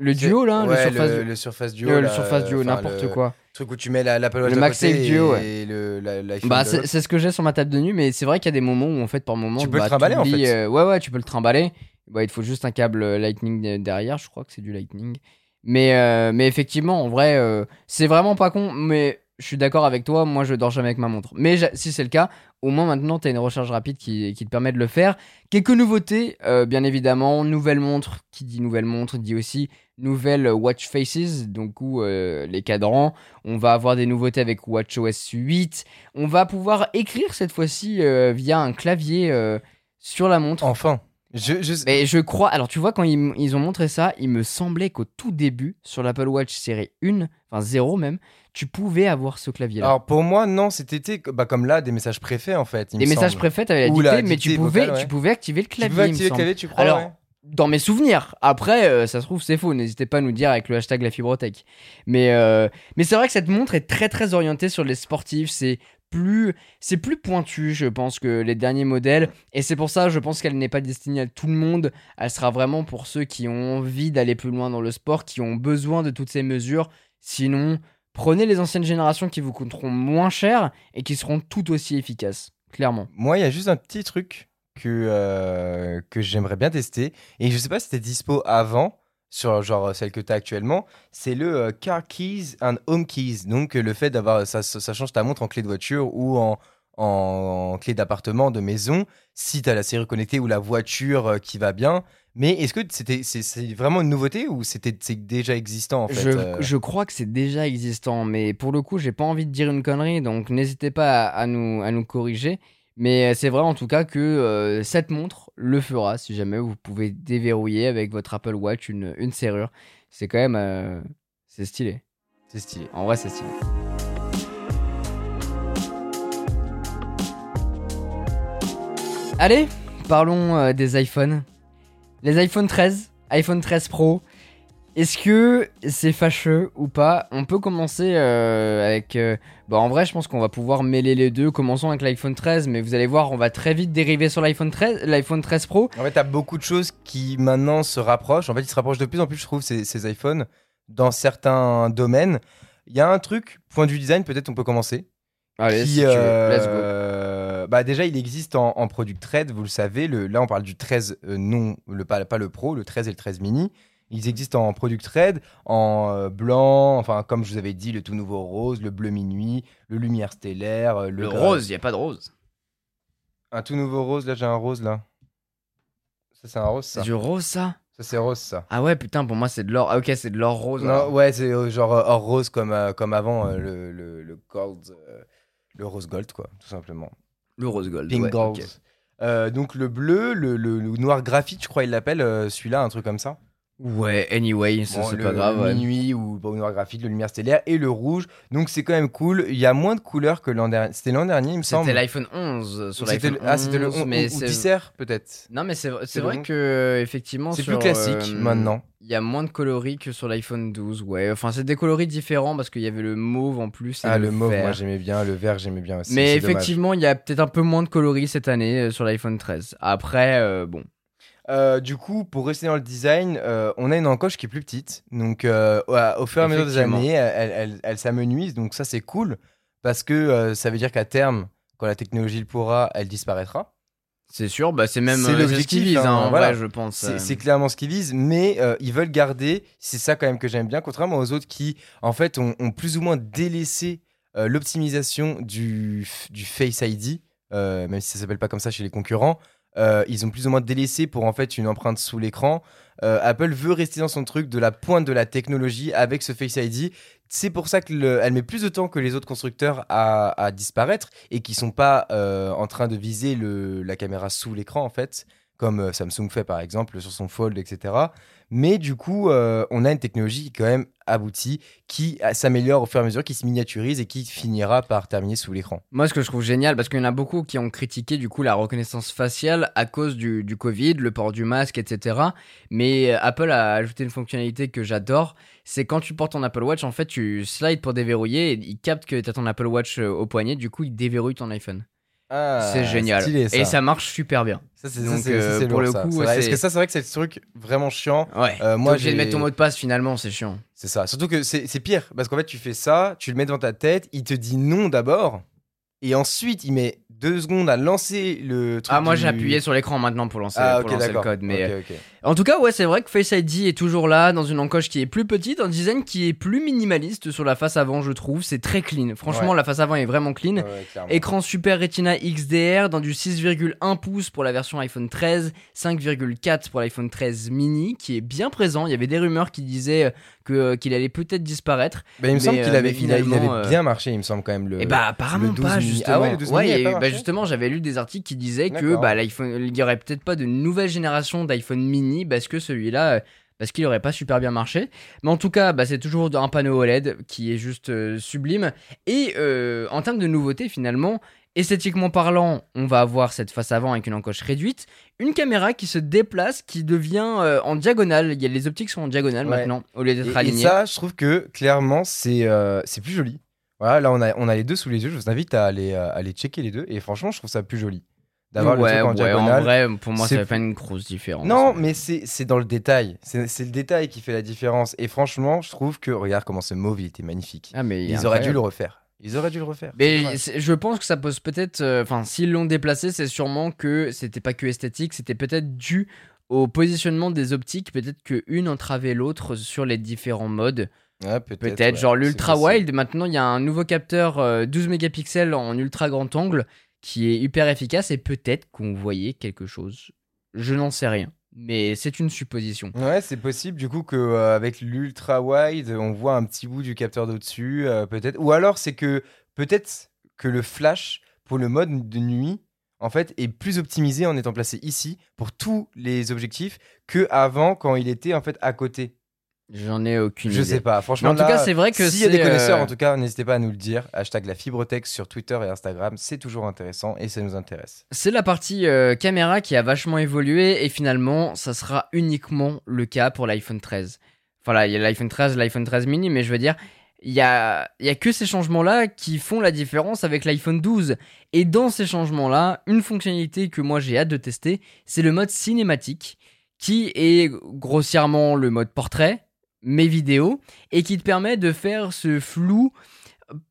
Speaker 1: Le duo là,
Speaker 2: Ouais,
Speaker 1: le surface,
Speaker 2: le,
Speaker 1: duo.
Speaker 2: le Surface Duo.
Speaker 1: Le
Speaker 2: là,
Speaker 1: surface duo,
Speaker 2: enfin,
Speaker 1: n'importe
Speaker 2: le
Speaker 1: quoi.
Speaker 2: Truc où tu mets la- l'Apple Watch
Speaker 1: Le
Speaker 2: d'un
Speaker 1: MagSafe
Speaker 2: côté
Speaker 1: Duo,
Speaker 2: et le la-
Speaker 1: Bah c'est ce que j'ai sur ma table de nuit, mais c'est vrai qu'il y a des moments où en fait par moment
Speaker 2: Tu peux le
Speaker 1: bah,
Speaker 2: trimballer, en fait.
Speaker 1: euh, ouais ouais tu peux le trimballer. Bah il faut juste un câble euh, Lightning de- derrière, je crois que c'est du Lightning. Mais euh, mais effectivement en vrai euh, c'est vraiment pas con, mais je suis d'accord avec toi, moi je dors jamais avec ma montre. Mais si c'est le cas, au moins maintenant tu as une recharge rapide qui, qui te permet de le faire. Quelques nouveautés, euh, bien évidemment, nouvelle montre, qui dit nouvelle montre dit aussi nouvelle watch faces, donc où euh, les cadrans. On va avoir des nouveautés avec WatchOS 8. On va pouvoir écrire cette fois-ci euh, via un clavier euh, sur la montre.
Speaker 2: Enfin. Je, je...
Speaker 1: Mais je crois. Alors, tu vois, quand ils, ils ont montré ça, il me semblait qu'au tout début, sur l'Apple Watch série 1, enfin 0 même, tu pouvais avoir ce clavier-là.
Speaker 2: Alors pour moi, non, c'était bah, comme là, des messages préfets en fait. il me
Speaker 1: messages
Speaker 2: semble.
Speaker 1: préfets, t'avais la dictée,
Speaker 2: la
Speaker 1: mais tu pouvais,
Speaker 2: vocale, ouais.
Speaker 1: tu pouvais activer le
Speaker 2: Tu
Speaker 1: clavier. il me
Speaker 2: activer le clavier, tu crois
Speaker 1: Alors,
Speaker 2: ouais
Speaker 1: dans mes souvenirs. Après, euh, ça se trouve, c'est faux. N'hésitez pas à nous dire avec le hashtag la fibrotech. Mais, euh, mais c'est vrai que cette montre est très très orientée sur les sportifs. C'est c'est plus pointu, je pense, que les derniers modèles. Et c'est pour ça, je pense qu'elle n'est pas destinée à tout le monde. Elle sera vraiment pour ceux qui ont envie d'aller plus loin dans le sport, qui ont besoin de toutes ces mesures. Sinon, prenez les anciennes générations qui vous coûteront moins cher et qui seront tout aussi efficaces. Clairement.
Speaker 2: Moi, il y a juste un petit truc que, euh, j'aimerais bien tester. Et je sais pas si c'était dispo avant, sur genre celle que tu as actuellement. C'est le euh, Car Keys and Home Keys. Donc, euh, le fait d'avoir. Ça, change ta montre en clé de voiture ou en, en, clé d'appartement, de maison, si tu as la série connectée ou la voiture euh, qui va bien. Mais est-ce que c'était c'est c'est vraiment une nouveauté ou c'était c'est déjà existant en fait
Speaker 1: je,
Speaker 2: euh
Speaker 1: je crois que c'est déjà existant, mais pour le coup, j'ai pas envie de dire une connerie, donc n'hésitez pas à, à nous, à nous corriger. Mais euh, c'est vrai en tout cas que euh, cette montre le fera si jamais vous pouvez déverrouiller avec votre Apple Watch une, une serrure. C'est quand même. euh, c'est stylé.
Speaker 2: C'est stylé.
Speaker 1: En vrai, c'est stylé. Allez, parlons des iPhones. Les iPhone 13, iPhone 13 Pro. Est-ce que c'est fâcheux ou pas? On peut commencer euh, avec. euh, Bon, en vrai, je pense qu'on va pouvoir mêler les deux. Commençons avec l'iPhone 13, mais vous allez voir, on va très vite dériver sur l'iPhone 13, l'iPhone 13 Pro.
Speaker 2: En fait, t'as beaucoup de choses qui maintenant se rapprochent. En fait, ils se rapprochent de plus en plus, je trouve, ces, ces iPhones, dans certains domaines. Il y a un truc, point de vue design, peut-être on peut commencer.
Speaker 1: Allez,
Speaker 2: qui,
Speaker 1: si tu veux, let's go.
Speaker 2: euh, bah déjà, il existe en, en product trade, vous le savez. Le, là, on parle du 13, euh, non, le, pas, pas le Pro, le 13 et le 13 mini. Ils existent en product trade, en euh, blanc, enfin, comme je vous avais dit, le tout nouveau rose, le bleu minuit, le lumière stellaire, euh, le,
Speaker 1: rose, il a pas de rose.
Speaker 2: Un tout nouveau rose, là, j'ai un rose, là. Ça, c'est un rose, ça.
Speaker 1: C'est du rose, ça?
Speaker 2: Ça, c'est rose, ça.
Speaker 1: Ah ouais, putain, pour moi, c'est de l'or. Ah, ok, c'est de l'or rose.
Speaker 2: Non,
Speaker 1: alors.
Speaker 2: ouais, c'est euh, genre euh, or rose comme, euh, comme avant, le, le, le gold, le rose gold, quoi, tout simplement.
Speaker 1: Le rose gold.
Speaker 2: Pink
Speaker 1: ouais,
Speaker 2: gold. donc le bleu, le, le- noir graphite, je crois il l'appelle, celui-là, un truc comme ça.
Speaker 1: Ouais, anyway, ça
Speaker 2: Bon,
Speaker 1: c'est
Speaker 2: le
Speaker 1: pas grave. ouais.
Speaker 2: Minuit ou bon, noir graphite, le lumière stellaire et le rouge. Donc c'est quand même cool. Il y a moins de couleurs que l'an dernier. C'était l'an dernier, il me semble.
Speaker 1: C'était l'iPhone 11 sur l'iPhone
Speaker 2: le- Ah, c'était le
Speaker 1: 11,
Speaker 2: 11
Speaker 1: mais
Speaker 2: ou, ou
Speaker 1: c'est
Speaker 2: 10R, peut-être.
Speaker 1: non mais c'est c'est vrai
Speaker 2: le
Speaker 1: que euh, effectivement
Speaker 2: C'est plus classique
Speaker 1: euh,
Speaker 2: maintenant.
Speaker 1: Il y a moins de coloris que sur l'iPhone 12, ouais. Enfin, c'est des coloris différents parce qu'il y avait le mauve en plus. Et
Speaker 2: Ah, le mauve,
Speaker 1: vert.
Speaker 2: moi j'aimais bien. Le vert, j'aimais bien aussi.
Speaker 1: Mais effectivement, il y a peut-être un peu moins de coloris cette année euh, sur l'iPhone 13. Après, euh, bon.
Speaker 2: Euh, du coup, pour rester dans le design, euh, on a une encoche qui est plus petite. Donc, euh, au- fur et à mesure des années, elle, elle, elle- elle s'amenuise. Donc, ça, c'est cool. Parce que ça veut dire qu'à terme, quand la technologie le pourra, elle disparaîtra.
Speaker 1: C'est sûr, bah c'est même euh, ce
Speaker 2: l'objectif,
Speaker 1: qu'ils visent,
Speaker 2: hein,
Speaker 1: hein,
Speaker 2: voilà.
Speaker 1: je pense.
Speaker 2: C'est clairement ce qu'ils visent. Mais euh, ils veulent garder, c'est ça quand même que j'aime bien, contrairement aux autres qui, en fait, ont, ont plus ou moins délaissé euh, l'optimisation du, du Face ID, euh, même si ça s'appelle pas comme ça chez les concurrents. Euh, ils ont plus ou moins délaissé pour en fait une empreinte sous l'écran. Euh, Apple veut rester dans son truc de la pointe de la technologie avec ce Face ID. C'est pour ça qu'elle met plus de temps que les autres constructeurs à, disparaître et qui sont pas euh, en train de viser la caméra sous l'écran en fait, comme Samsung fait par exemple sur son Fold, etc. Mais du coup, euh, on a une technologie qui quand même aboutie, qui euh, s'améliore au fur et à mesure, qui se miniaturise et qui finira par terminer sous l'écran.
Speaker 1: Moi, ce que je trouve génial, parce qu'il y en a beaucoup qui ont critiqué du coup la reconnaissance faciale à cause du, Covid, le port du masque, etc. Mais euh, Apple a ajouté une fonctionnalité que j'adore, c'est quand tu portes ton Apple Watch, en fait, tu slides pour déverrouiller et il capte que tu as ton Apple Watch au poignet, du coup, il déverrouille ton iPhone. C'est génial.
Speaker 2: Ah, stylé, ça.
Speaker 1: Et ça marche super bien.
Speaker 2: Ça, c'est,
Speaker 1: Donc,
Speaker 2: ça, ça,
Speaker 1: euh, pour
Speaker 2: lourd,
Speaker 1: le
Speaker 2: ça.
Speaker 1: coup,
Speaker 2: Parce
Speaker 1: c'est-
Speaker 2: que ça, c'est vrai que c'est le truc vraiment chiant.
Speaker 1: Ouais.
Speaker 2: Euh,
Speaker 1: Moi, obligé de
Speaker 2: j'ai-
Speaker 1: mettre ton mot de passe finalement, c'est chiant.
Speaker 2: C'est ça. Surtout que c'est, c'est pire. Parce qu'en fait, tu fais ça, tu le mets dans ta tête, il te dit non d'abord. Et ensuite, il met deux secondes à lancer le truc.
Speaker 1: Ah, moi
Speaker 2: du-
Speaker 1: j'ai appuyé sur l'écran maintenant pour lancer,
Speaker 2: Ah,
Speaker 1: pour
Speaker 2: ok,
Speaker 1: lancer le code. Mais
Speaker 2: ok.
Speaker 1: En tout cas, ouais, c'est vrai que Face ID est toujours là, dans une encoche qui est plus petite, un design qui est plus minimaliste sur la face avant, je trouve. C'est très clean. Franchement,
Speaker 2: Ouais.
Speaker 1: la face avant est vraiment clean.
Speaker 2: Ouais.
Speaker 1: Écran Super Retina XDR dans du 6,1 pouces pour la version iPhone 13, 5,4 pour l'iPhone 13 mini, qui est bien présent. Il y avait des rumeurs qui disaient que qu'il allait peut-être disparaître.
Speaker 2: Bah, il me
Speaker 1: mais,
Speaker 2: semble qu'il
Speaker 1: euh,
Speaker 2: avait, il il
Speaker 1: euh,
Speaker 2: bien marché, il me semble quand même. Le,
Speaker 1: Et bah apparemment
Speaker 2: le 12
Speaker 1: pas, justement.
Speaker 2: Ah ouais, le 12
Speaker 1: Ouais,
Speaker 2: mini a
Speaker 1: et,
Speaker 2: pas
Speaker 1: bah, justement, j'avais lu des articles qui disaient que bah, l'iPhone, il y aurait peut-être pas de nouvelle génération d'iPhone mini parce que celui-là, euh, parce qu'il aurait pas super bien marché. Mais en tout cas, bah, c'est toujours un panneau OLED qui est juste euh, sublime. Et euh, en termes de nouveautés, finalement, esthétiquement parlant, on va avoir cette face avant avec une encoche réduite, une caméra qui se déplace, qui devient euh, en diagonale. Il y a les optiques sont en diagonale
Speaker 2: Ouais.
Speaker 1: maintenant au lieu d'être
Speaker 2: Et, et
Speaker 1: alignées.
Speaker 2: ça, je trouve que clairement, c'est euh, c'est plus joli. Voilà, là, on a, on a les deux sous les yeux. Je vous invite à aller, euh, aller checker les deux. Et franchement, je trouve ça plus joli. D'avoir
Speaker 1: ouais,
Speaker 2: le truc en
Speaker 1: ouais,
Speaker 2: diagonale.
Speaker 1: vrai, pour moi, ça fait pas une grosse différence.
Speaker 2: Non, mais c'est dans le détail. C'est le détail qui fait la différence. Et franchement, je trouve que, regarde comment ce mauve, il était magnifique.
Speaker 1: Ah, mais
Speaker 2: Ils auraient dû le refaire. Ils auraient dû le refaire.
Speaker 1: Mais je pense que ça pose peut-être. euh, Enfin, s'ils l'ont déplacé, c'est sûrement que c'était pas que esthétique, c'était peut-être dû au positionnement des optiques. Peut-être que une entravait l'autre sur les différents modes.
Speaker 2: Ouais, peut-être.
Speaker 1: Peut-être,
Speaker 2: ouais,
Speaker 1: genre l'ultra wide. Maintenant, il y a un nouveau capteur euh, 12 mégapixels en ultra grand angle qui est hyper efficace et peut-être qu'on voyait quelque chose. Je n'en sais rien, mais c'est une supposition.
Speaker 2: Ouais, c'est possible du coup que euh, l'ultra wide, on voit un petit bout du capteur d'au-dessus, euh, peut-être. Ou alors c'est que peut-être que le flash pour le mode de nuit, en fait, est plus optimisé en étant placé ici pour tous les objectifs que avant quand il était en fait à côté.
Speaker 1: J'en ai aucune
Speaker 2: Je
Speaker 1: idée.
Speaker 2: sais pas.
Speaker 1: Mais
Speaker 2: Franchement,
Speaker 1: en tout
Speaker 2: là,
Speaker 1: cas, c'est vrai que
Speaker 2: s'il y a des
Speaker 1: c'est,
Speaker 2: connaisseurs,
Speaker 1: euh,
Speaker 2: en tout cas, n'hésitez pas à nous le dire. Hashtag la fibrotech sur Twitter et Instagram, c'est toujours intéressant et ça nous intéresse.
Speaker 1: C'est la partie euh, caméra qui a vachement évolué et finalement, ça sera uniquement le cas pour l'iPhone 13. Voilà, il y a l'iPhone 13, l'iPhone 13 mini, mais je veux dire, il y a, il y a que ces changements-là qui font la différence avec l'iPhone 12. Et dans ces changements-là, une fonctionnalité que moi j'ai hâte de tester, c'est le mode cinématique, qui est grossièrement le mode portrait, mais vidéo, et qui te permet de faire ce flou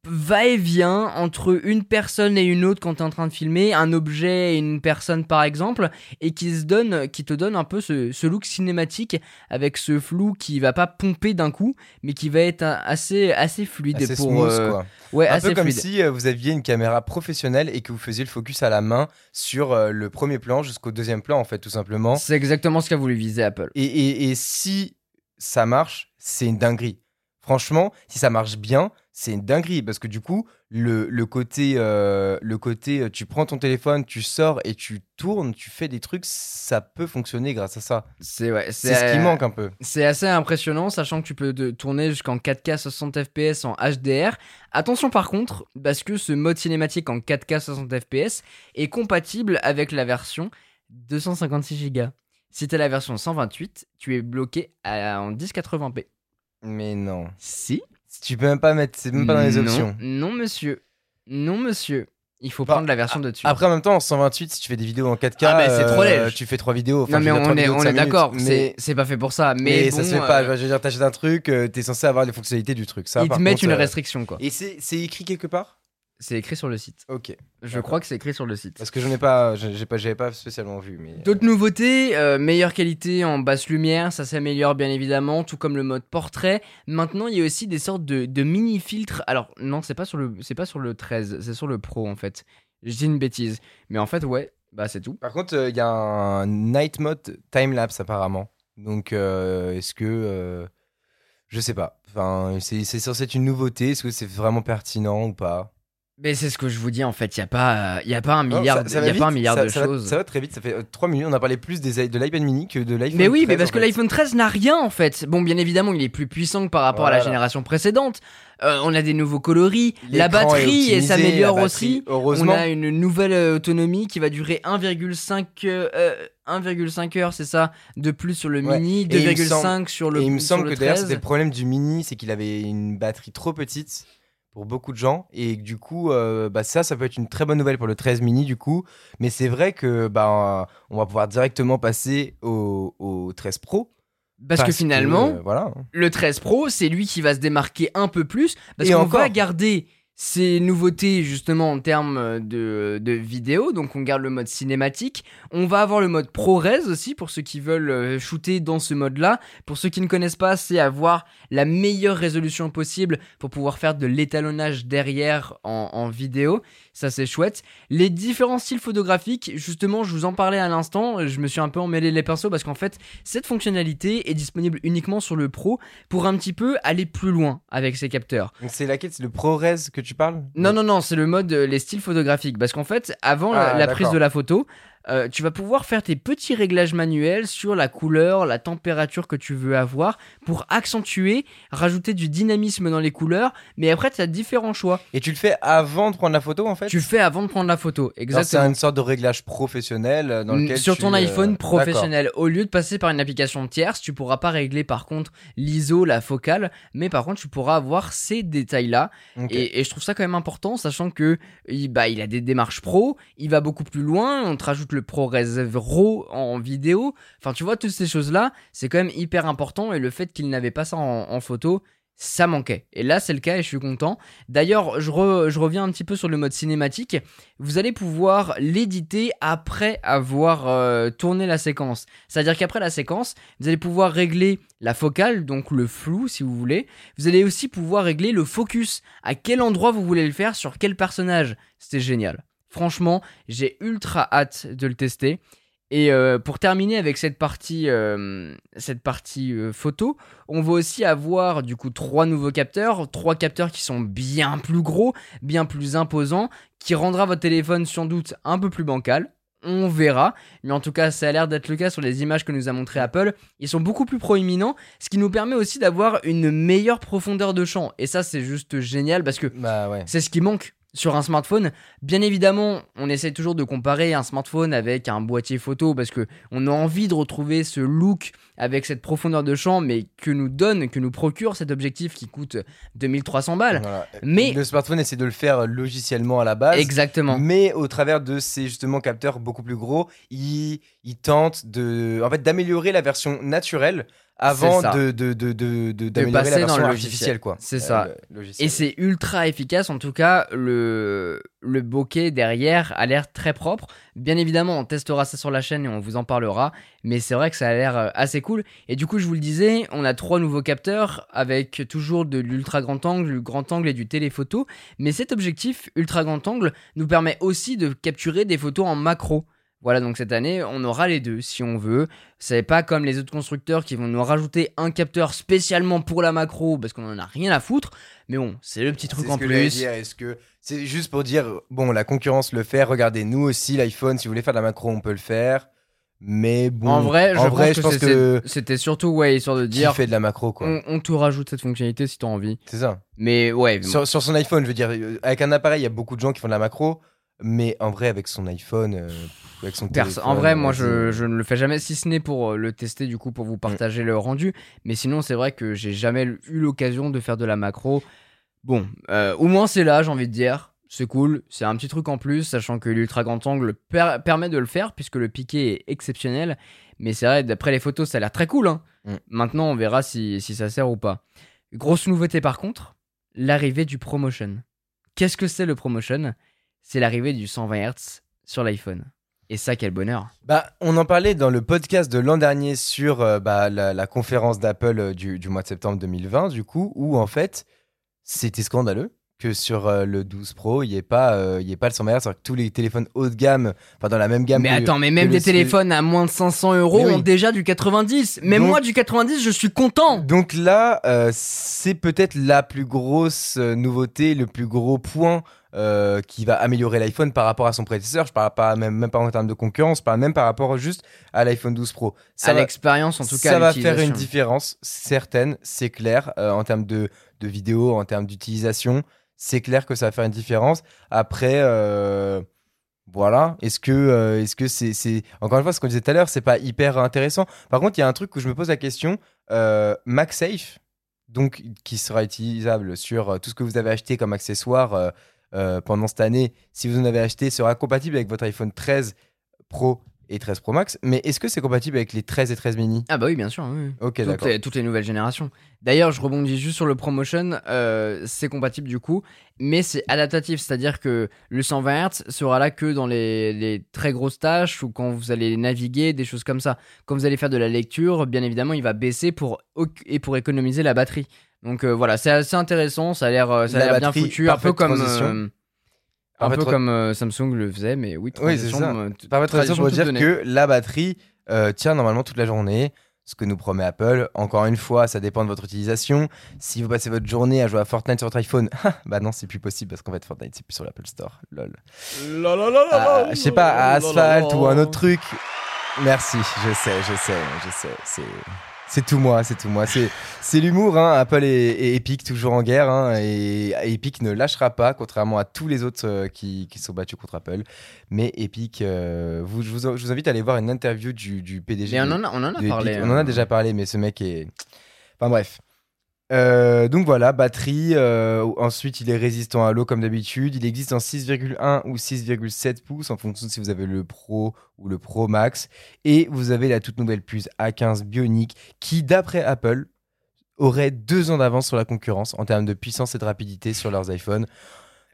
Speaker 1: va-et-vient entre une personne et une autre quand tu es en train de filmer, un objet et une personne par exemple, et qui, se donne, qui te donne un peu ce, ce look cinématique avec ce flou qui va pas pomper d'un coup, mais qui va être assez, assez fluide.
Speaker 2: Assez
Speaker 1: pour,
Speaker 2: smooth,
Speaker 1: euh,
Speaker 2: quoi.
Speaker 1: Ouais,
Speaker 2: Un
Speaker 1: assez
Speaker 2: peu comme
Speaker 1: fluide.
Speaker 2: si euh, vous aviez une caméra professionnelle et que vous faisiez le focus à la main sur euh, le premier plan jusqu'au deuxième plan, en fait, tout simplement.
Speaker 1: C'est exactement ce qu'a voulu viser Apple.
Speaker 2: Et, et- et si ça marche, c'est une dinguerie. Franchement, si ça marche bien, c'est une dinguerie parce que du coup, le, le côté, euh, le côté, euh, tu prends ton téléphone, tu sors et tu tournes, tu fais des trucs, ça peut fonctionner grâce à ça.
Speaker 1: C'est ouais,
Speaker 2: C'est ce qui
Speaker 1: euh,
Speaker 2: manque un peu.
Speaker 1: C'est assez impressionnant, sachant que tu peux tourner jusqu'en 4K 60 fps en HDR. Attention par contre, parce que ce mode cinématique en 4K 60 fps est compatible avec la version 256 Go. Si t'as la version 128, tu es bloqué à- en 1080p.
Speaker 2: Mais non.
Speaker 1: Si
Speaker 2: Tu peux même pas mettre, c'est même pas dans les
Speaker 1: Non,
Speaker 2: options.
Speaker 1: Non, monsieur. Non, monsieur. Il faut
Speaker 2: Bah,
Speaker 1: prendre la version de dessus.
Speaker 2: Après, en même temps, en 128, si tu fais des vidéos en 4K,
Speaker 1: Ah, mais c'est trop
Speaker 2: euh,
Speaker 1: léger.
Speaker 2: tu fais trois vidéos. Enfin,
Speaker 1: non,
Speaker 2: je
Speaker 1: mais
Speaker 2: veux dire, trois
Speaker 1: on est,
Speaker 2: vidéos de
Speaker 1: on
Speaker 2: cinq
Speaker 1: est d'accord,
Speaker 2: minutes, Mais,
Speaker 1: c'est pas fait pour ça. Mais,
Speaker 2: mais
Speaker 1: bon,
Speaker 2: ça se fait pas.
Speaker 1: euh,
Speaker 2: Je veux dire, t'achètes un truc, euh, t'es censé avoir les fonctionnalités du truc. Ça,
Speaker 1: ils te
Speaker 2: par
Speaker 1: mettent
Speaker 2: contre,
Speaker 1: une
Speaker 2: euh,
Speaker 1: restriction, quoi.
Speaker 2: Et c'est c'est écrit quelque part?
Speaker 1: C'est écrit sur le site.
Speaker 2: Ok.
Speaker 1: Je crois que c'est écrit sur le site.
Speaker 2: Parce que j'en ai pas, j'ai pas, j'avais pas spécialement vu. Mais...
Speaker 1: D'autres nouveautés, euh, meilleure qualité en basse lumière, ça s'améliore bien évidemment, tout comme le mode portrait. Maintenant, il y a aussi des sortes de, de mini filtres. Alors non, c'est pas sur le, c'est pas sur le 13, c'est sur le Pro en fait. Je dis une bêtise, mais en fait ouais, bah c'est tout.
Speaker 2: Par contre, il y a un night mode time lapse apparemment. Donc, euh, est-ce que, euh, je sais pas. Enfin, c'est c'est censé être une nouveauté. Est-ce que c'est vraiment pertinent ou pas?
Speaker 1: Mais c'est ce que je vous dis en fait, il y a pas, il y a pas un milliard,
Speaker 2: ça- ça
Speaker 1: y a pas un milliard
Speaker 2: ça-
Speaker 1: de
Speaker 2: va-
Speaker 1: choses.
Speaker 2: ça va très vite. Ça fait 3 minutes. On a parlé plus des, de l'iPad mini que de l'iPhone.
Speaker 1: Mais oui, mais
Speaker 2: 13,
Speaker 1: parce que l'iPhone 13 n'a rien en fait. Bon, bien évidemment, il est plus puissant que par rapport à la génération précédente. Euh, on a des nouveaux coloris, la
Speaker 2: est
Speaker 1: batterie
Speaker 2: optimisé,
Speaker 1: s'améliore aussi. On
Speaker 2: Heureusement.
Speaker 1: a une nouvelle euh, autonomie qui va durer 1,5 euh, euh, 1,5 heures, c'est ça, de plus sur le
Speaker 2: Ouais.
Speaker 1: mini,
Speaker 2: Et il me
Speaker 1: 2,5 sur le
Speaker 2: Et il me semble
Speaker 1: le
Speaker 2: que d'ailleurs,
Speaker 1: 13.
Speaker 2: c'était le problème du mini, c'est qu'il avait une batterie trop petite pour beaucoup de gens. Et du coup, euh, bah ça, ça peut être une très bonne nouvelle pour le 13 mini, du coup. Mais c'est vrai que bah, on va pouvoir directement passer au, au 13 Pro.
Speaker 1: Parce, que finalement,
Speaker 2: euh, voilà.
Speaker 1: le 13 Pro, c'est lui qui va se démarquer un peu plus parce qu'on
Speaker 2: encore.
Speaker 1: va garder ces nouveautés justement en termes de, de vidéo, donc on garde le mode cinématique, on va avoir le mode ProRes aussi pour ceux qui veulent euh, shooter dans ce mode-là. Pour ceux qui ne connaissent pas, c'est avoir la meilleure résolution possible pour pouvoir faire de l'étalonnage derrière en, en vidéo, ça c'est chouette. Les différents styles photographiques, justement je vous en parlais à l'instant, je me suis un peu emmêlé les pinceaux parce qu'en fait cette fonctionnalité est disponible uniquement sur le Pro pour un petit peu aller plus loin avec ces capteurs.
Speaker 2: Donc c'est laquelle? C'est le ProRes que tu parles?
Speaker 1: Non, non, non, c'est le mode euh, les styles photographiques. Parce qu'en fait, avant la-
Speaker 2: Ah,
Speaker 1: la, prise de la photo, euh, tu vas pouvoir faire tes petits réglages manuels sur la couleur, la température que tu veux avoir pour accentuer, rajouter du dynamisme dans les couleurs. Mais après, tu as différents choix.
Speaker 2: Et tu le fais avant de prendre la photo en fait
Speaker 1: Tu le fais avant de prendre la photo.
Speaker 2: Genre, C'est
Speaker 1: Exactement.
Speaker 2: une sorte de réglage professionnel euh, dans lequel
Speaker 1: sur ton
Speaker 2: euh,
Speaker 1: iPhone professionnel. Au lieu de passer par une application tierce, tu pourras pas régler par contre l'ISO, la focale, mais par contre tu pourras avoir ces détails-là. Et, et je trouve ça quand même important, sachant que il, bah, il a des démarches pro, il va beaucoup plus loin, on te rajoute le ProRes RAW en vidéo. Enfin, tu vois, toutes ces choses-là, c'est quand même hyper important. Et le fait qu'il n'avait pas ça en, photo, ça manquait. Et là, c'est le cas et je suis content. D'ailleurs, je reviens un petit peu sur le mode cinématique. Vous allez pouvoir l'éditer après avoir euh, tourné la séquence. C'est-à-dire qu'après la séquence, vous allez pouvoir régler la focale, donc le flou si vous voulez. Vous allez aussi pouvoir régler le focus. À quel endroit vous voulez le faire, sur quel personnage. C'était génial. Franchement, j'ai ultra hâte de le tester. Et euh, pour terminer avec cette partie, euh, cette partie euh, photo, on va aussi avoir du coup trois nouveaux capteurs, trois capteurs qui sont bien plus gros, bien plus imposants, qui rendra votre téléphone sans doute un peu plus bancal. On verra, mais en tout cas, ça a l'air d'être le cas sur les images que nous a montré Apple. Ils sont beaucoup plus proéminents, ce qui nous permet aussi d'avoir une meilleure profondeur de champ. Et ça, c'est juste génial parce que
Speaker 2: Bah ouais.
Speaker 1: c'est ce qui manque sur un smartphone. Bien évidemment, on essaie toujours de comparer un smartphone avec un boîtier photo parce que on a envie de retrouver ce look avec cette profondeur de champ, mais que nous donne, que nous procure cet objectif qui coûte 2300 balles.
Speaker 2: Voilà.
Speaker 1: Mais-
Speaker 2: le smartphone essaie de le faire logiciellement à la base.
Speaker 1: Exactement.
Speaker 2: Mais au travers de ces justement capteurs beaucoup plus gros, il, il tente de, en fait, d'améliorer la version naturelle avant de, de, de, de, de-
Speaker 1: passer
Speaker 2: la
Speaker 1: dans
Speaker 2: version
Speaker 1: le
Speaker 2: artificielle,
Speaker 1: logiciel.
Speaker 2: quoi.
Speaker 1: C'est ça.
Speaker 2: logiciel.
Speaker 1: Et c'est ultra efficace, en tout cas, le, le bokeh derrière a l'air très propre. Bien évidemment, on testera ça sur la chaîne et on vous en parlera, mais c'est vrai que ça a l'air euh, assez cool. Et du coup, je vous le disais, on a trois nouveaux capteurs avec toujours de l'ultra grand angle, du grand angle et du téléphoto. Mais cet objectif ultra grand angle nous permet aussi de capturer des photos en macro. Voilà, donc cette année, on aura les deux si on veut. C'est pas comme les autres constructeurs qui vont nous rajouter un capteur spécialement pour la macro parce qu'on en a rien à foutre. Mais bon, c'est le petit truc en plus.
Speaker 2: dire. Est-ce que c'est juste pour dire bon, la concurrence le fait. Regardez, nous aussi l'iPhone, si vous voulez faire de la macro, on peut le faire. Mais bon,
Speaker 1: en vrai, je
Speaker 2: en vrai,
Speaker 1: pense,
Speaker 2: je
Speaker 1: que,
Speaker 2: pense
Speaker 1: c'est-
Speaker 2: que
Speaker 1: c'était surtout ouais, histoire de
Speaker 2: qui
Speaker 1: dire
Speaker 2: fait de la macro, quoi.
Speaker 1: on, on te rajoute cette fonctionnalité si t'as envie.
Speaker 2: C'est ça.
Speaker 1: Mais ouais.
Speaker 2: Sur, sur son iPhone, je veux dire, avec un appareil, il y a beaucoup de gens qui font de la macro, mais en vrai, avec son iPhone, euh, avec son téléphone,
Speaker 1: en vrai, moi je, je ne le fais jamais, si ce n'est pour euh, le tester, du coup, pour vous partager le rendu. Mais sinon, c'est vrai que j'ai jamais eu l'occasion de faire de la macro. Bon, euh, au moins c'est là, j'ai envie de dire. C'est cool, c'est un petit truc en plus, sachant que l'ultra grand angle per- permet de le faire, puisque le piqué est exceptionnel. Mais c'est vrai, d'après les photos, ça a l'air très cool. hein.
Speaker 2: Mm.
Speaker 1: Maintenant, on verra si, si ça sert ou pas. Grosse nouveauté par contre, l'arrivée du ProMotion. Qu'est-ce que c'est le ProMotion? C'est l'arrivée du 120 Hz sur l'iPhone. Et ça, quel bonheur.
Speaker 2: Bah, on en parlait dans le podcast de l'an dernier sur euh, bah, la, la conférence d'Apple euh, du, du mois de septembre 2020, du coup, où en fait, c'était scandaleux que sur euh, le 12 Pro, il n'y ait, pas, euh, ait pas le 100 Hz, alors que tous les téléphones haut de gamme, enfin dans la même gamme.
Speaker 1: Mais
Speaker 2: que-
Speaker 1: attends, mais même des
Speaker 2: le-
Speaker 1: téléphones à moins de 500 euros
Speaker 2: oui.
Speaker 1: ont déjà du 90. Même
Speaker 2: Donc-
Speaker 1: moi, du 90, je suis content.
Speaker 2: Donc là, c'est peut-être la plus grosse nouveauté, le plus gros point euh, qui va améliorer l'iPhone par rapport à son prédécesseur. Je parle pas même, même pas en termes de concurrence, je parle même par rapport juste à l'iPhone 12 Pro. Ça
Speaker 1: à l'expérience, en tout cas.
Speaker 2: ça va faire une différence certaine, c'est clair, euh, en termes de, de vidéo, en termes d'utilisation. C'est clair que ça va faire une différence. Après, euh, voilà. Est-ce que est-ce que c'est c'est encore une fois ce qu'on disait tout à l'heure, c'est pas hyper intéressant. Par contre, il y a un truc où je me pose la question. MagSafe, donc qui sera utilisable sur tout ce que vous avez acheté comme accessoire euh, pendant cette année, si vous en avez acheté, sera compatible avec votre iPhone 13 Pro et 13 Pro Max. Mais est-ce que c'est compatible avec les 13 et 13 mini?
Speaker 1: Ah bah oui, bien sûr. oui.
Speaker 2: Ok,
Speaker 1: toutes,
Speaker 2: d'accord.
Speaker 1: les, toutes les nouvelles générations. D'ailleurs, je rebondis juste sur le ProMotion. euh, c'est compatible du coup, mais c'est adaptatif, c'est-à-dire que le 120 Hz sera là que dans les, les très grosses tâches ou quand vous allez naviguer, des choses comme ça. Quand vous allez faire de la lecture, bien évidemment, il va baisser pour et pour économiser la batterie. Donc euh, voilà, c'est assez intéressant. Ça a l'air, euh, ça a
Speaker 2: La
Speaker 1: l'air bien foutu, un peu comme.
Speaker 2: transition.
Speaker 1: euh, un peu
Speaker 2: tra-
Speaker 1: comme euh, Samsung le faisait, mais oui,
Speaker 2: Oui, c'est
Speaker 1: transition,
Speaker 2: ça.
Speaker 1: t-
Speaker 2: Par contre,
Speaker 1: tradition
Speaker 2: pour dire que la batterie euh, tient normalement toute la journée ce que nous promet Apple. Encore une fois, ça dépend de votre utilisation. Si vous passez votre journée à jouer à Fortnite sur votre iPhone, <laughs> bah non, c'est plus possible parce qu'en fait, Fortnite, c'est plus sur l'Apple Store. Lol. Ah, je sais pas, à Asphalt ou un autre truc. Merci, je sais, je sais, je sais. C'est. C'est tout moi, c'est tout moi. C'est, l'humour. Hein. Apple et, Epic toujours en guerre. Hein. Et, Epic ne lâchera pas, contrairement à tous les autres euh, qui, qui, sont battus contre Apple. Mais Epic, euh, vous, je, vous, invite à aller voir une interview du, du PDG.
Speaker 1: on en a, on en a parlé.
Speaker 2: On en a hein. déjà parlé, mais ce mec est. Enfin bref. Euh, donc voilà, batterie. Euh, ensuite, il est résistant à l'eau comme d'habitude. Il existe en 6,1 ou 6,7 pouces en fonction de si vous avez le Pro ou le Pro Max. Et vous avez la toute nouvelle puce A15 Bionic qui, d'après Apple, aurait deux ans d'avance sur la concurrence en termes de puissance et de rapidité sur leurs iPhones.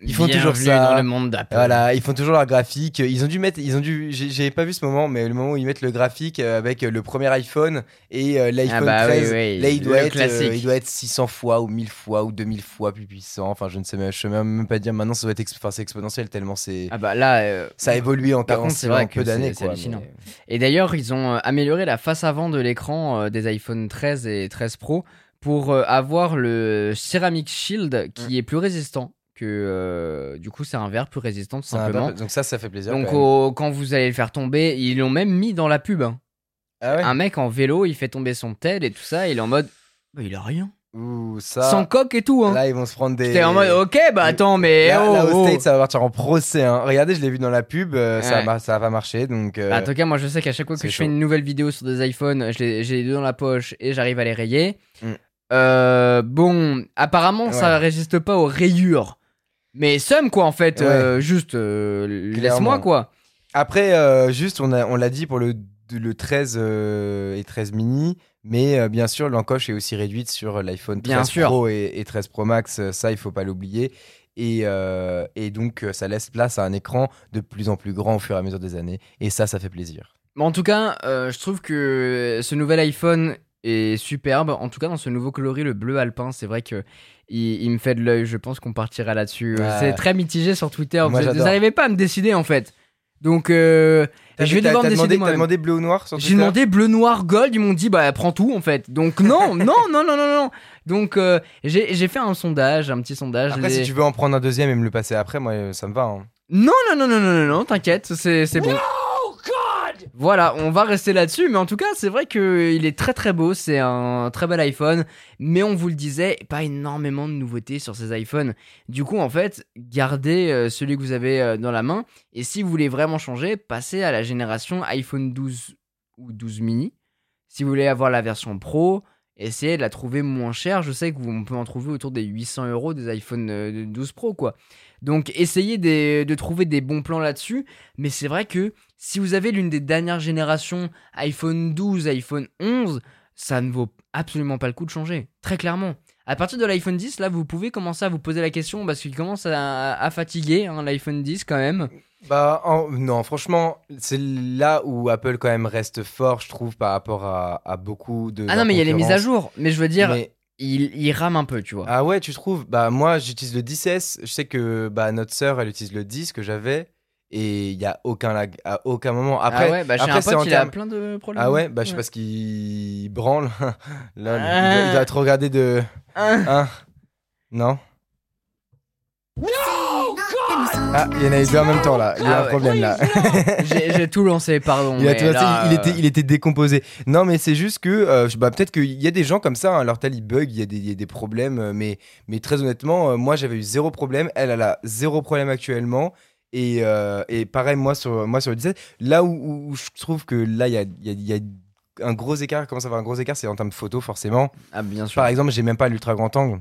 Speaker 1: Ils font toujours ça. dans le monde d'Apple.
Speaker 2: Voilà, ils font toujours leur graphique. Ils ont dû mettre, ils ont dû, j'ai pas vu ce moment, mais le moment où ils mettent le graphique euh, avec le premier iPhone et euh, l'iPhone
Speaker 1: ah
Speaker 2: 13,
Speaker 1: bah là
Speaker 2: il doit être, euh, il doit être 600 fois ou 1000 fois ou 2000 fois plus puissant. Enfin, je ne sais même, je sais même pas dire. Maintenant, ça doit être, enfin, exponentiel tellement c'est.
Speaker 1: Ah bah là,
Speaker 2: ça a évolué en,
Speaker 1: par c'est vrai
Speaker 2: peu d'années.
Speaker 1: C'est hallucinant. Et d'ailleurs, ils ont amélioré la face avant de l'écran des iPhone 13 et 13 Pro pour avoir le Ceramic Shield qui mm. est plus résistant que euh, du coup c'est un verre plus résistant tout simplement.
Speaker 2: donc ça ça fait plaisir.
Speaker 1: Donc quand, vous allez le faire tomber, ils l'ont même mis dans la pub. Hein. Ah un mec en vélo, il fait tomber son tel et tout ça, il est en mode bah, il a rien.
Speaker 2: Ouh, ça...
Speaker 1: Sans coque et tout. Hein.
Speaker 2: Là, ils vont se prendre des.
Speaker 1: J'étais en mode, ok, bah attends, mais.
Speaker 2: Là,
Speaker 1: oh,
Speaker 2: au
Speaker 1: oh.
Speaker 2: Ça va partir en procès. Hein. Regardez, je l'ai vu dans la pub, euh, ça, va, ça va marcher. Donc, euh,
Speaker 1: bah, en tout cas, moi, je sais qu'à chaque fois que je fais une nouvelle vidéo sur des iPhones, j'ai les deux dans la poche et j'arrive à les rayer. Mm. Euh, bon, apparemment, ça résiste pas aux rayures. Mais somme quoi en fait, euh, juste euh, laisse-moi quoi.
Speaker 2: Après, euh, juste on l'a on dit pour le, le 13 et 13 mini, mais bien sûr l'encoche est aussi réduite sur l'iPhone 13 Pro et, 13 Pro Max, ça il faut pas l'oublier. Et, et, donc ça laisse place à un écran de plus en plus grand au fur et à mesure des années, et ça, ça fait plaisir.
Speaker 1: Mais en tout cas, je trouve que ce nouvel iPhone est superbe. En tout cas, dans ce nouveau coloris, le bleu alpin, c'est vrai que il, me fait de l'œil. Je pense qu'on partira là-dessus. C'est très mitigé sur Twitter. vous n'arrivez pas à me décider en fait. Donc, euh, je vais devoir me décider.
Speaker 2: T'as demandé bleu ou noir sur
Speaker 1: J'ai demandé bleu, noir, gold. Ils m'ont dit, bah, prends tout en fait. Donc, non, <laughs> non, non, non, non, non. Donc, euh, j'ai fait un sondage, un petit sondage.
Speaker 2: Après, si tu veux en prendre un deuxième et me le passer après, moi, ça me va. Hein.
Speaker 1: Non, non, non, non, non, non, non, t'inquiète, c'est bon. Voilà, on va rester là-dessus, mais en tout cas, c'est vrai qu'il est très très beau, c'est un très bel iPhone, mais on vous le disait, pas énormément de nouveautés sur ces iPhones. Du coup, en fait, gardez euh, celui que vous avez euh, dans la main, et si vous voulez vraiment changer, passez à la génération iPhone 12 ou 12 mini. Si vous voulez avoir la version Pro, essayez de la trouver moins chère. Je sais qu'on peut en trouver autour des 800 euros des iPhone 12 euh, Pro, quoi. Donc essayez de, trouver des bons plans là-dessus. Mais c'est vrai que si vous avez l'une des dernières générations iPhone 12, iPhone 11, ça ne vaut absolument pas le coup de changer. Très clairement. À partir de l'iPhone 10, là, vous pouvez commencer à vous poser la question parce qu'il commence à, fatiguer hein, l'iPhone 10 quand même.
Speaker 2: Bah non, franchement, c'est là où Apple quand même reste fort, je trouve, par rapport à, beaucoup de.
Speaker 1: Ah non, mais il y a les mises à jour. Mais je veux dire, il, rame un peu, tu vois.
Speaker 2: Ah ouais, tu trouves? Bah moi, j'utilise le 10S. Je sais que bah, notre sœur, elle utilise le 10 que j'avais. Et il y a aucun lag à aucun moment. Après,
Speaker 1: ah ouais, bah, après c'est il a plein de problèmes.
Speaker 2: Ah ouais, bah je sais pas ce qu'il branle. <laughs> Là, il, doit, être regardé de. Hein Non? Ah, il y en a eu deux en même temps là. Il y a ah un problème là. <laughs>
Speaker 1: J'ai tout lancé, pardon.
Speaker 2: Il, était, il était décomposé. Non, mais c'est juste que euh, bah, peut-être qu'il y a des gens comme ça, hein, leur tel il bug, il y, a des, problèmes, euh, mais, mais très honnêtement, euh, moi j'avais eu zéro problème. Elle, elle a zéro problème actuellement. Et, et pareil, moi sur, moi sur le 17, là où, je trouve que là il y a, y a un gros écart, comment ça va un gros écart, c'est en termes de photos forcément.
Speaker 1: Ah, bien sûr.
Speaker 2: Par exemple, j'ai même pas l'ultra grand angle.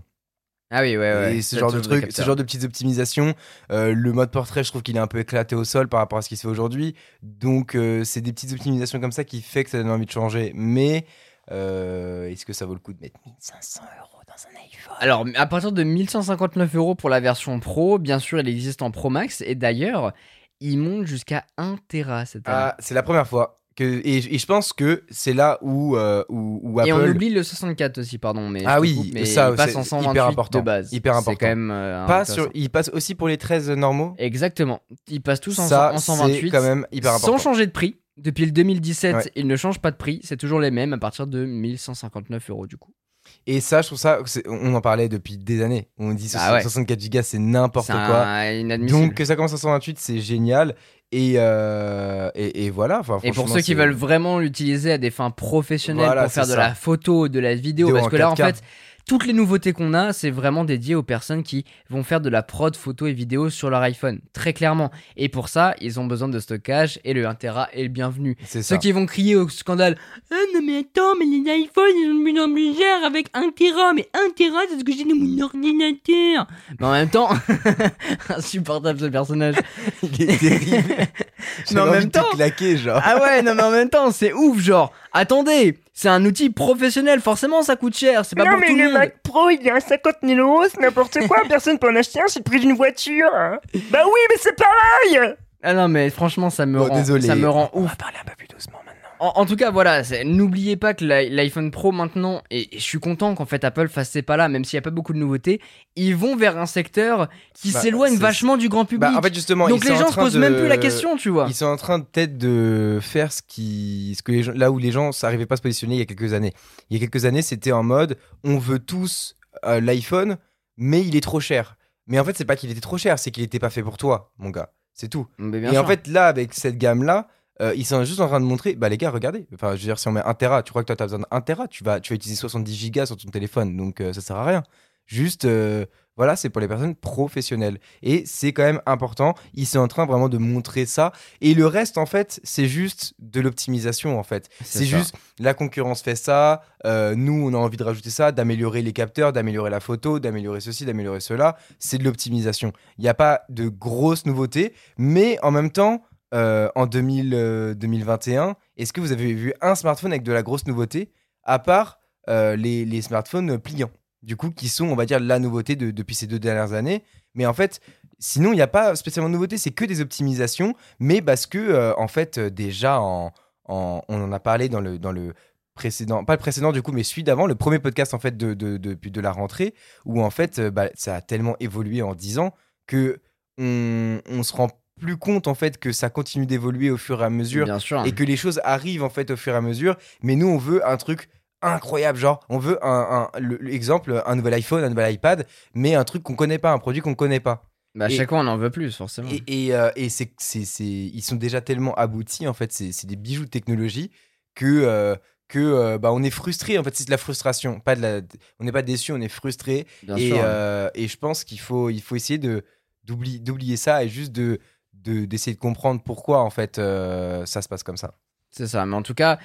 Speaker 1: Ah oui, ouais, ouais.
Speaker 2: Et ce genre de trucs, ce genre de petites optimisations. Euh, le mode portrait, je trouve qu'il est un peu éclaté au sol par rapport à ce qui se fait aujourd'hui. Donc, euh, c'est des petites optimisations comme ça qui fait que ça donne envie de changer. Mais euh, est-ce que ça vaut le coup de mettre 1500 euros dans un iPhone?
Speaker 1: Alors, à partir de 1159 euros pour la version Pro, bien sûr, il existe en Pro Max. Et d'ailleurs, il monte jusqu'à 1 Tera cette année. Ah,
Speaker 2: c'est la première fois et, je pense que c'est là où, euh, où, Apple...
Speaker 1: Et on oublie le 64 aussi, pardon. Mais
Speaker 2: ah oui,
Speaker 1: mais
Speaker 2: ça,
Speaker 1: il passe en 128
Speaker 2: hyper important,
Speaker 1: de base.
Speaker 2: Hyper important.
Speaker 1: C'est quand même euh,
Speaker 2: Pas sur, Il passe aussi pour les 13 normaux
Speaker 1: Exactement. Ils passent tous en,
Speaker 2: ça,
Speaker 1: en 128.
Speaker 2: quand même hyper important.
Speaker 1: Sans changer de prix. Depuis le 2017,
Speaker 2: Ouais.
Speaker 1: ils ne changent pas de prix, c'est toujours les mêmes à partir de 1159 euros du coup.
Speaker 2: Et ça, je trouve ça, on en parlait depuis des années. On dit
Speaker 1: Ah ouais.
Speaker 2: 64 Go, c'est n'importe quoi.
Speaker 1: un- inadmissible.
Speaker 2: Donc que ça commence à 128, c'est génial. Et, euh, et, et voilà.
Speaker 1: Et pour ceux qui veulent vraiment l'utiliser à des fins professionnelles
Speaker 2: Voilà,
Speaker 1: pour faire de la photo, de la vidéo,
Speaker 2: Vidéo
Speaker 1: parce que là en
Speaker 2: 4K.
Speaker 1: fait, toutes les nouveautés qu'on a, c'est vraiment dédié aux personnes qui vont faire de la prod photo et vidéo sur leur iPhone, très clairement. Et pour ça, ils ont besoin de stockage et le 1 Tera est le bienvenu.
Speaker 2: c'est ça.
Speaker 1: Ceux qui vont crier au scandale Ah non mais attends, mais les iPhones ils plus en plus chers avec 1 Tera, mais 1 Tera c'est ce que j'ai dans mon ordinateur. Mais en même temps, <laughs> insupportable ce personnage.
Speaker 2: Il est terrible. <laughs>
Speaker 1: Mais en même temps-
Speaker 2: claquer, genre.
Speaker 1: Ah ouais, non mais en même temps, c'est ouf, genre. Attendez, c'est un outil professionnel, forcément ça coûte cher, c'est pas
Speaker 3: non,
Speaker 1: pour
Speaker 3: mais
Speaker 1: tout le
Speaker 3: le
Speaker 1: monde.
Speaker 3: Mac Pro, il est à 50 000 euros, c'est n'importe quoi. <laughs> Personne peut en acheter un, c'est le prix d'une voiture. hein. Bah oui, mais c'est pareil.
Speaker 1: Ah non mais franchement, ça me
Speaker 2: Bon,
Speaker 1: rend,
Speaker 2: désolé.
Speaker 1: ça me rend
Speaker 2: On
Speaker 1: ouf.
Speaker 2: va parler un peu plus doucement.
Speaker 1: En, en tout cas, voilà, n'oubliez pas que l'i- l'iPhone Pro maintenant, et, et je suis content qu'en fait Apple fasse ces pas là, même s'il n'y a pas beaucoup de nouveautés, ils vont vers un secteur qui
Speaker 2: Bah,
Speaker 1: s'éloigne vachement du grand public.
Speaker 2: Bah, en fait, justement,
Speaker 1: Donc les gens se posent
Speaker 2: de-
Speaker 1: même plus la question, tu vois.
Speaker 2: Ils sont en train de peut-être de faire ce qui, ce que les gens, là où les gens n'arrivaient pas à se positionner il y a quelques années. Il y a quelques années, c'était en mode, on veut tous euh, l'iPhone, mais il est trop cher. Mais en fait, c'est pas qu'il était trop cher, c'est qu'il était pas fait pour toi, mon gars. C'est tout.
Speaker 1: Mais bien
Speaker 2: Et
Speaker 1: sûr.
Speaker 2: en fait, là, avec cette gamme-là, euh, ils sont juste en train de montrer, bah les gars, regardez. Enfin, je veux dire, si on met 1 Tera, tu crois que toi, tu as besoin d'un Tera, tu vas, tu vas utiliser 70 gigas sur ton téléphone, donc euh, ça sert à rien. Juste, euh, voilà, c'est pour les personnes professionnelles. Et c'est quand même important. Ils sont en train vraiment de montrer ça. Et le reste, en fait, c'est juste de l'optimisation, en fait. C'est juste, la concurrence fait ça, euh, nous, on a envie de rajouter ça, d'améliorer les capteurs, d'améliorer la photo, d'améliorer ceci, d'améliorer cela. C'est de l'optimisation. Il n'y a pas de grosses nouveautés, mais en même temps, euh, en 2000, euh, 2021, est-ce que vous avez vu un smartphone avec de la grosse nouveauté, à part euh, les, les smartphones pliants du coup, qui sont, on va dire, la nouveauté de- depuis ces deux dernières années? Mais en fait, sinon, il n'y a pas spécialement de nouveauté, c'est que des optimisations, mais parce que, en fait, déjà, on en a parlé dans le, dans le précédent, pas le précédent du coup, mais celui d'avant, le premier podcast, en fait, de, de, de, de la rentrée, où, en fait, bah, ça a tellement évolué en 10 ans que on, on se rend plus compte, en fait, que ça continue d'évoluer au fur et à mesure
Speaker 1: Bien sûr.
Speaker 2: et que les choses arrivent en fait au fur et à mesure. Mais nous, on veut un truc incroyable, genre on veut un, un- le- l'exemple, un nouvel iPhone, un nouvel iPad, mais un truc qu'on connaît pas, un produit qu'on connaît pas.
Speaker 1: Bah,
Speaker 2: et-
Speaker 1: chaque fois on en veut plus, forcément.
Speaker 2: Et, et, euh, et c'est, ils sont déjà tellement aboutis en fait, c'est, c'est des bijoux de technologie que euh, que euh, bah, on est frustré en fait, c'est de la frustration, pas de la, on n'est pas déçu, on est frustré. Et,
Speaker 1: sûr.
Speaker 2: euh, et je pense qu'il faut, il faut essayer de d'oublier, d'oublier ça et juste de d'essayer de comprendre pourquoi en fait euh, ça se passe comme ça.
Speaker 1: C'est ça, mais en tout cas,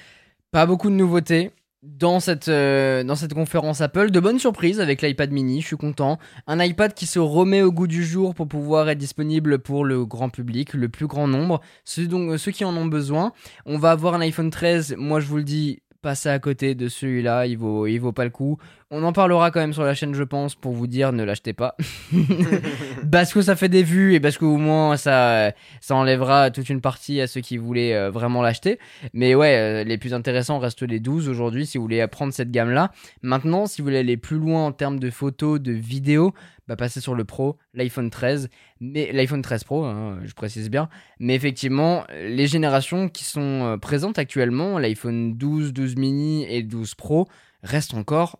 Speaker 1: pas beaucoup de nouveautés dans cette, euh, dans cette conférence Apple. De bonnes surprises avec l'iPad mini, je suis content. Un iPad qui se remet au goût du jour pour pouvoir être disponible pour le grand public, le plus grand nombre, ceux, dont, ceux qui en ont besoin. On va avoir un iPhone 13, moi je vous le dis, passez à côté de celui-là, il vaut, il vaut pas le coup. On en parlera quand même sur la chaîne, je pense, pour vous dire ne l'achetez pas. <laughs> <laughs> parce que ça fait des vues et parce qu'au moins ça, ça enlèvera toute une partie à ceux qui voulaient euh, vraiment l'acheter. Mais ouais, euh, les plus intéressants restent les 12 aujourd'hui si vous voulez apprendre cette gamme-là. Maintenant, si vous voulez aller plus loin en termes de photos, de vidéos, bah passez sur le Pro, l'iPhone 13, mais l'iPhone 13 Pro, hein, je précise bien. Mais effectivement, les générations qui sont euh, présentes actuellement, l'iPhone 12, 12 mini et 12 Pro, restent encore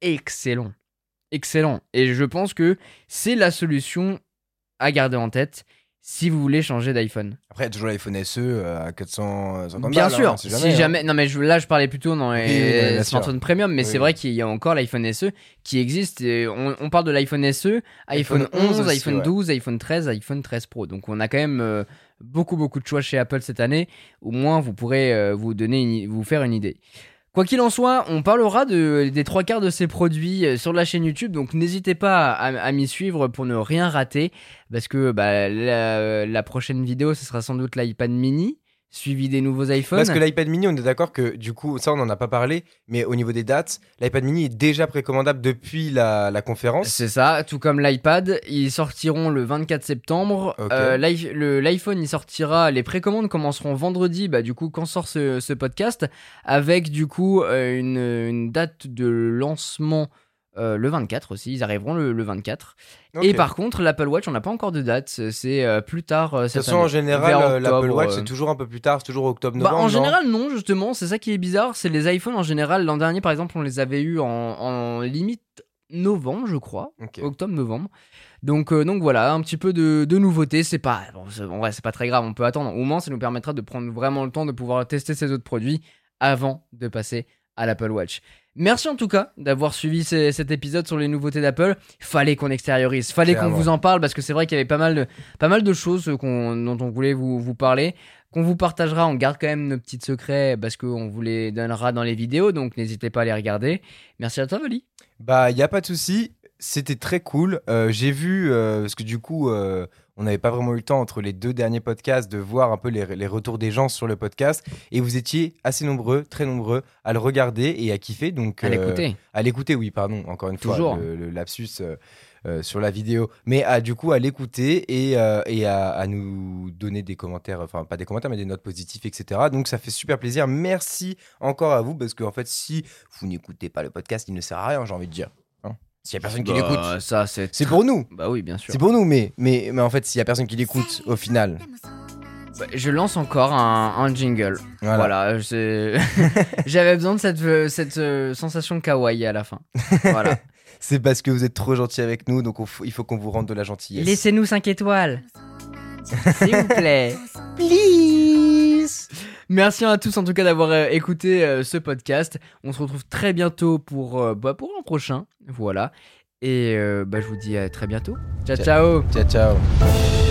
Speaker 1: excellents. Excellent. Et je pense que c'est la solution à garder en tête si vous voulez changer d'iPhone.
Speaker 2: Après, toujours l'iPhone SE euh, à 450
Speaker 1: Bien
Speaker 2: balles,
Speaker 1: sûr,
Speaker 2: hein,
Speaker 1: si
Speaker 2: hein.
Speaker 1: jamais. Non, mais je- là, je parlais plutôt dans les
Speaker 2: Oui,
Speaker 1: smartphones premium, mais
Speaker 2: Oui,
Speaker 1: c'est vrai qu'il y a encore l'iPhone SE qui existe. et on, on parle de l'iPhone SE, iPhone,
Speaker 2: iPhone
Speaker 1: 11,
Speaker 2: 11 aussi,
Speaker 1: iPhone
Speaker 2: ouais.
Speaker 1: 12, iPhone 13, iPhone 13 Pro. Donc, on a quand même euh, beaucoup, beaucoup de choix chez Apple cette année. Au moins, vous pourrez euh, vous donner, une vous faire une idée. Quoi qu'il en soit, on parlera de, des trois quarts de ces produits euh, sur la chaîne YouTube, donc n'hésitez pas à, à m'y suivre pour ne rien rater, parce que bah, la, la prochaine vidéo, ce sera sans doute l'iPad mini, suivi des nouveaux iPhones.
Speaker 2: Parce que l'iPad mini, on est d'accord que du coup, ça on n'en a pas parlé, mais au niveau des dates, l'iPad mini est déjà précommandable depuis la, la conférence.
Speaker 1: C'est ça, tout comme l'iPad, ils sortiront le 24 septembre. Euh, L'iPhone, il sortira, les précommandes commenceront vendredi, bah du coup quand sort ce, ce podcast, avec du coup euh, une, une date de lancement euh, le 24 aussi. Ils arriveront le, le 24. Et par contre, l'Apple Watch, on n'a pas encore de date. C'est euh, plus tard euh,
Speaker 2: De toute façon, en général, l'Apple Watch, c'est toujours un peu plus tard, c'est toujours
Speaker 1: Bah,
Speaker 2: octobre-novembre.
Speaker 1: en
Speaker 2: non
Speaker 1: général, non, justement. C'est ça qui est bizarre. C'est les iPhones en général. L'an dernier, par exemple, on les avait eu en, en limite novembre, je crois. Octobre-novembre. Donc, euh, donc voilà, un petit peu de, de nouveautés. C'est pas, bon, c'est- en vrai, c'est pas très grave. On peut attendre. Au moins, ça nous permettra de prendre vraiment le temps de pouvoir tester ces autres produits avant de passer à l'Apple Watch. Merci en tout cas d'avoir suivi ces- cet épisode sur les nouveautés d'Apple. Fallait qu'on extériorise, fallait qu'on vous en parle parce que c'est vrai qu'il y avait pas mal de, pas mal de choses qu'on- dont on voulait vous, vous parler qu'on vous partagera. On garde quand même nos petits secrets parce qu'on vous les donnera dans les vidéos, donc n'hésitez pas à les regarder. Merci à toi, Vali.
Speaker 2: Bah, il n'y a pas de souci. C'était très cool. Euh, J'ai vu, euh, parce que du coup, euh, on n'avait pas vraiment eu le temps entre les deux derniers podcasts de voir un peu les, les retours des gens sur le podcast. Et vous étiez assez nombreux, très nombreux, à le regarder et à kiffer. Donc,
Speaker 1: À
Speaker 2: euh,
Speaker 1: l'écouter.
Speaker 2: À l'écouter, oui, pardon, encore une
Speaker 1: Toujours.
Speaker 2: fois, le, le lapsus euh, euh, sur la vidéo. Mais à, du coup, à l'écouter et, euh, et à, à nous donner des commentaires, enfin, pas des commentaires, mais des notes positives, etc. Donc, ça fait super plaisir. Merci encore à vous, parce qu'en fait, si vous n'écoutez pas le podcast, il ne sert à rien, j'ai envie de dire. S'il n'y a personne qui l'écoute,
Speaker 1: Bah, ça, c'est.
Speaker 2: c'est pour nous.
Speaker 1: Bah oui, bien sûr.
Speaker 2: C'est pour nous, mais, mais, mais en fait, s'il y a personne qui l'écoute, au final,
Speaker 1: Bah, je lance encore un, un jingle.
Speaker 2: voilà.
Speaker 1: Voilà, c'est- <laughs> j'avais besoin de cette, euh, cette euh, sensation kawaii à la fin. Voilà. <laughs>
Speaker 2: C'est parce que vous êtes trop gentil avec nous, donc on f- il faut qu'on vous rende de la gentillesse.
Speaker 1: Laissez-nous 5 étoiles. S'il vous plaît.
Speaker 2: Please
Speaker 1: Merci à tous en tout cas d'avoir euh, écouté euh, ce podcast. On se retrouve très bientôt pour, euh, bah, pour l'an prochain. Voilà. Et bah, je vous dis à très bientôt. Ciao, ciao.
Speaker 2: Ciao, ciao.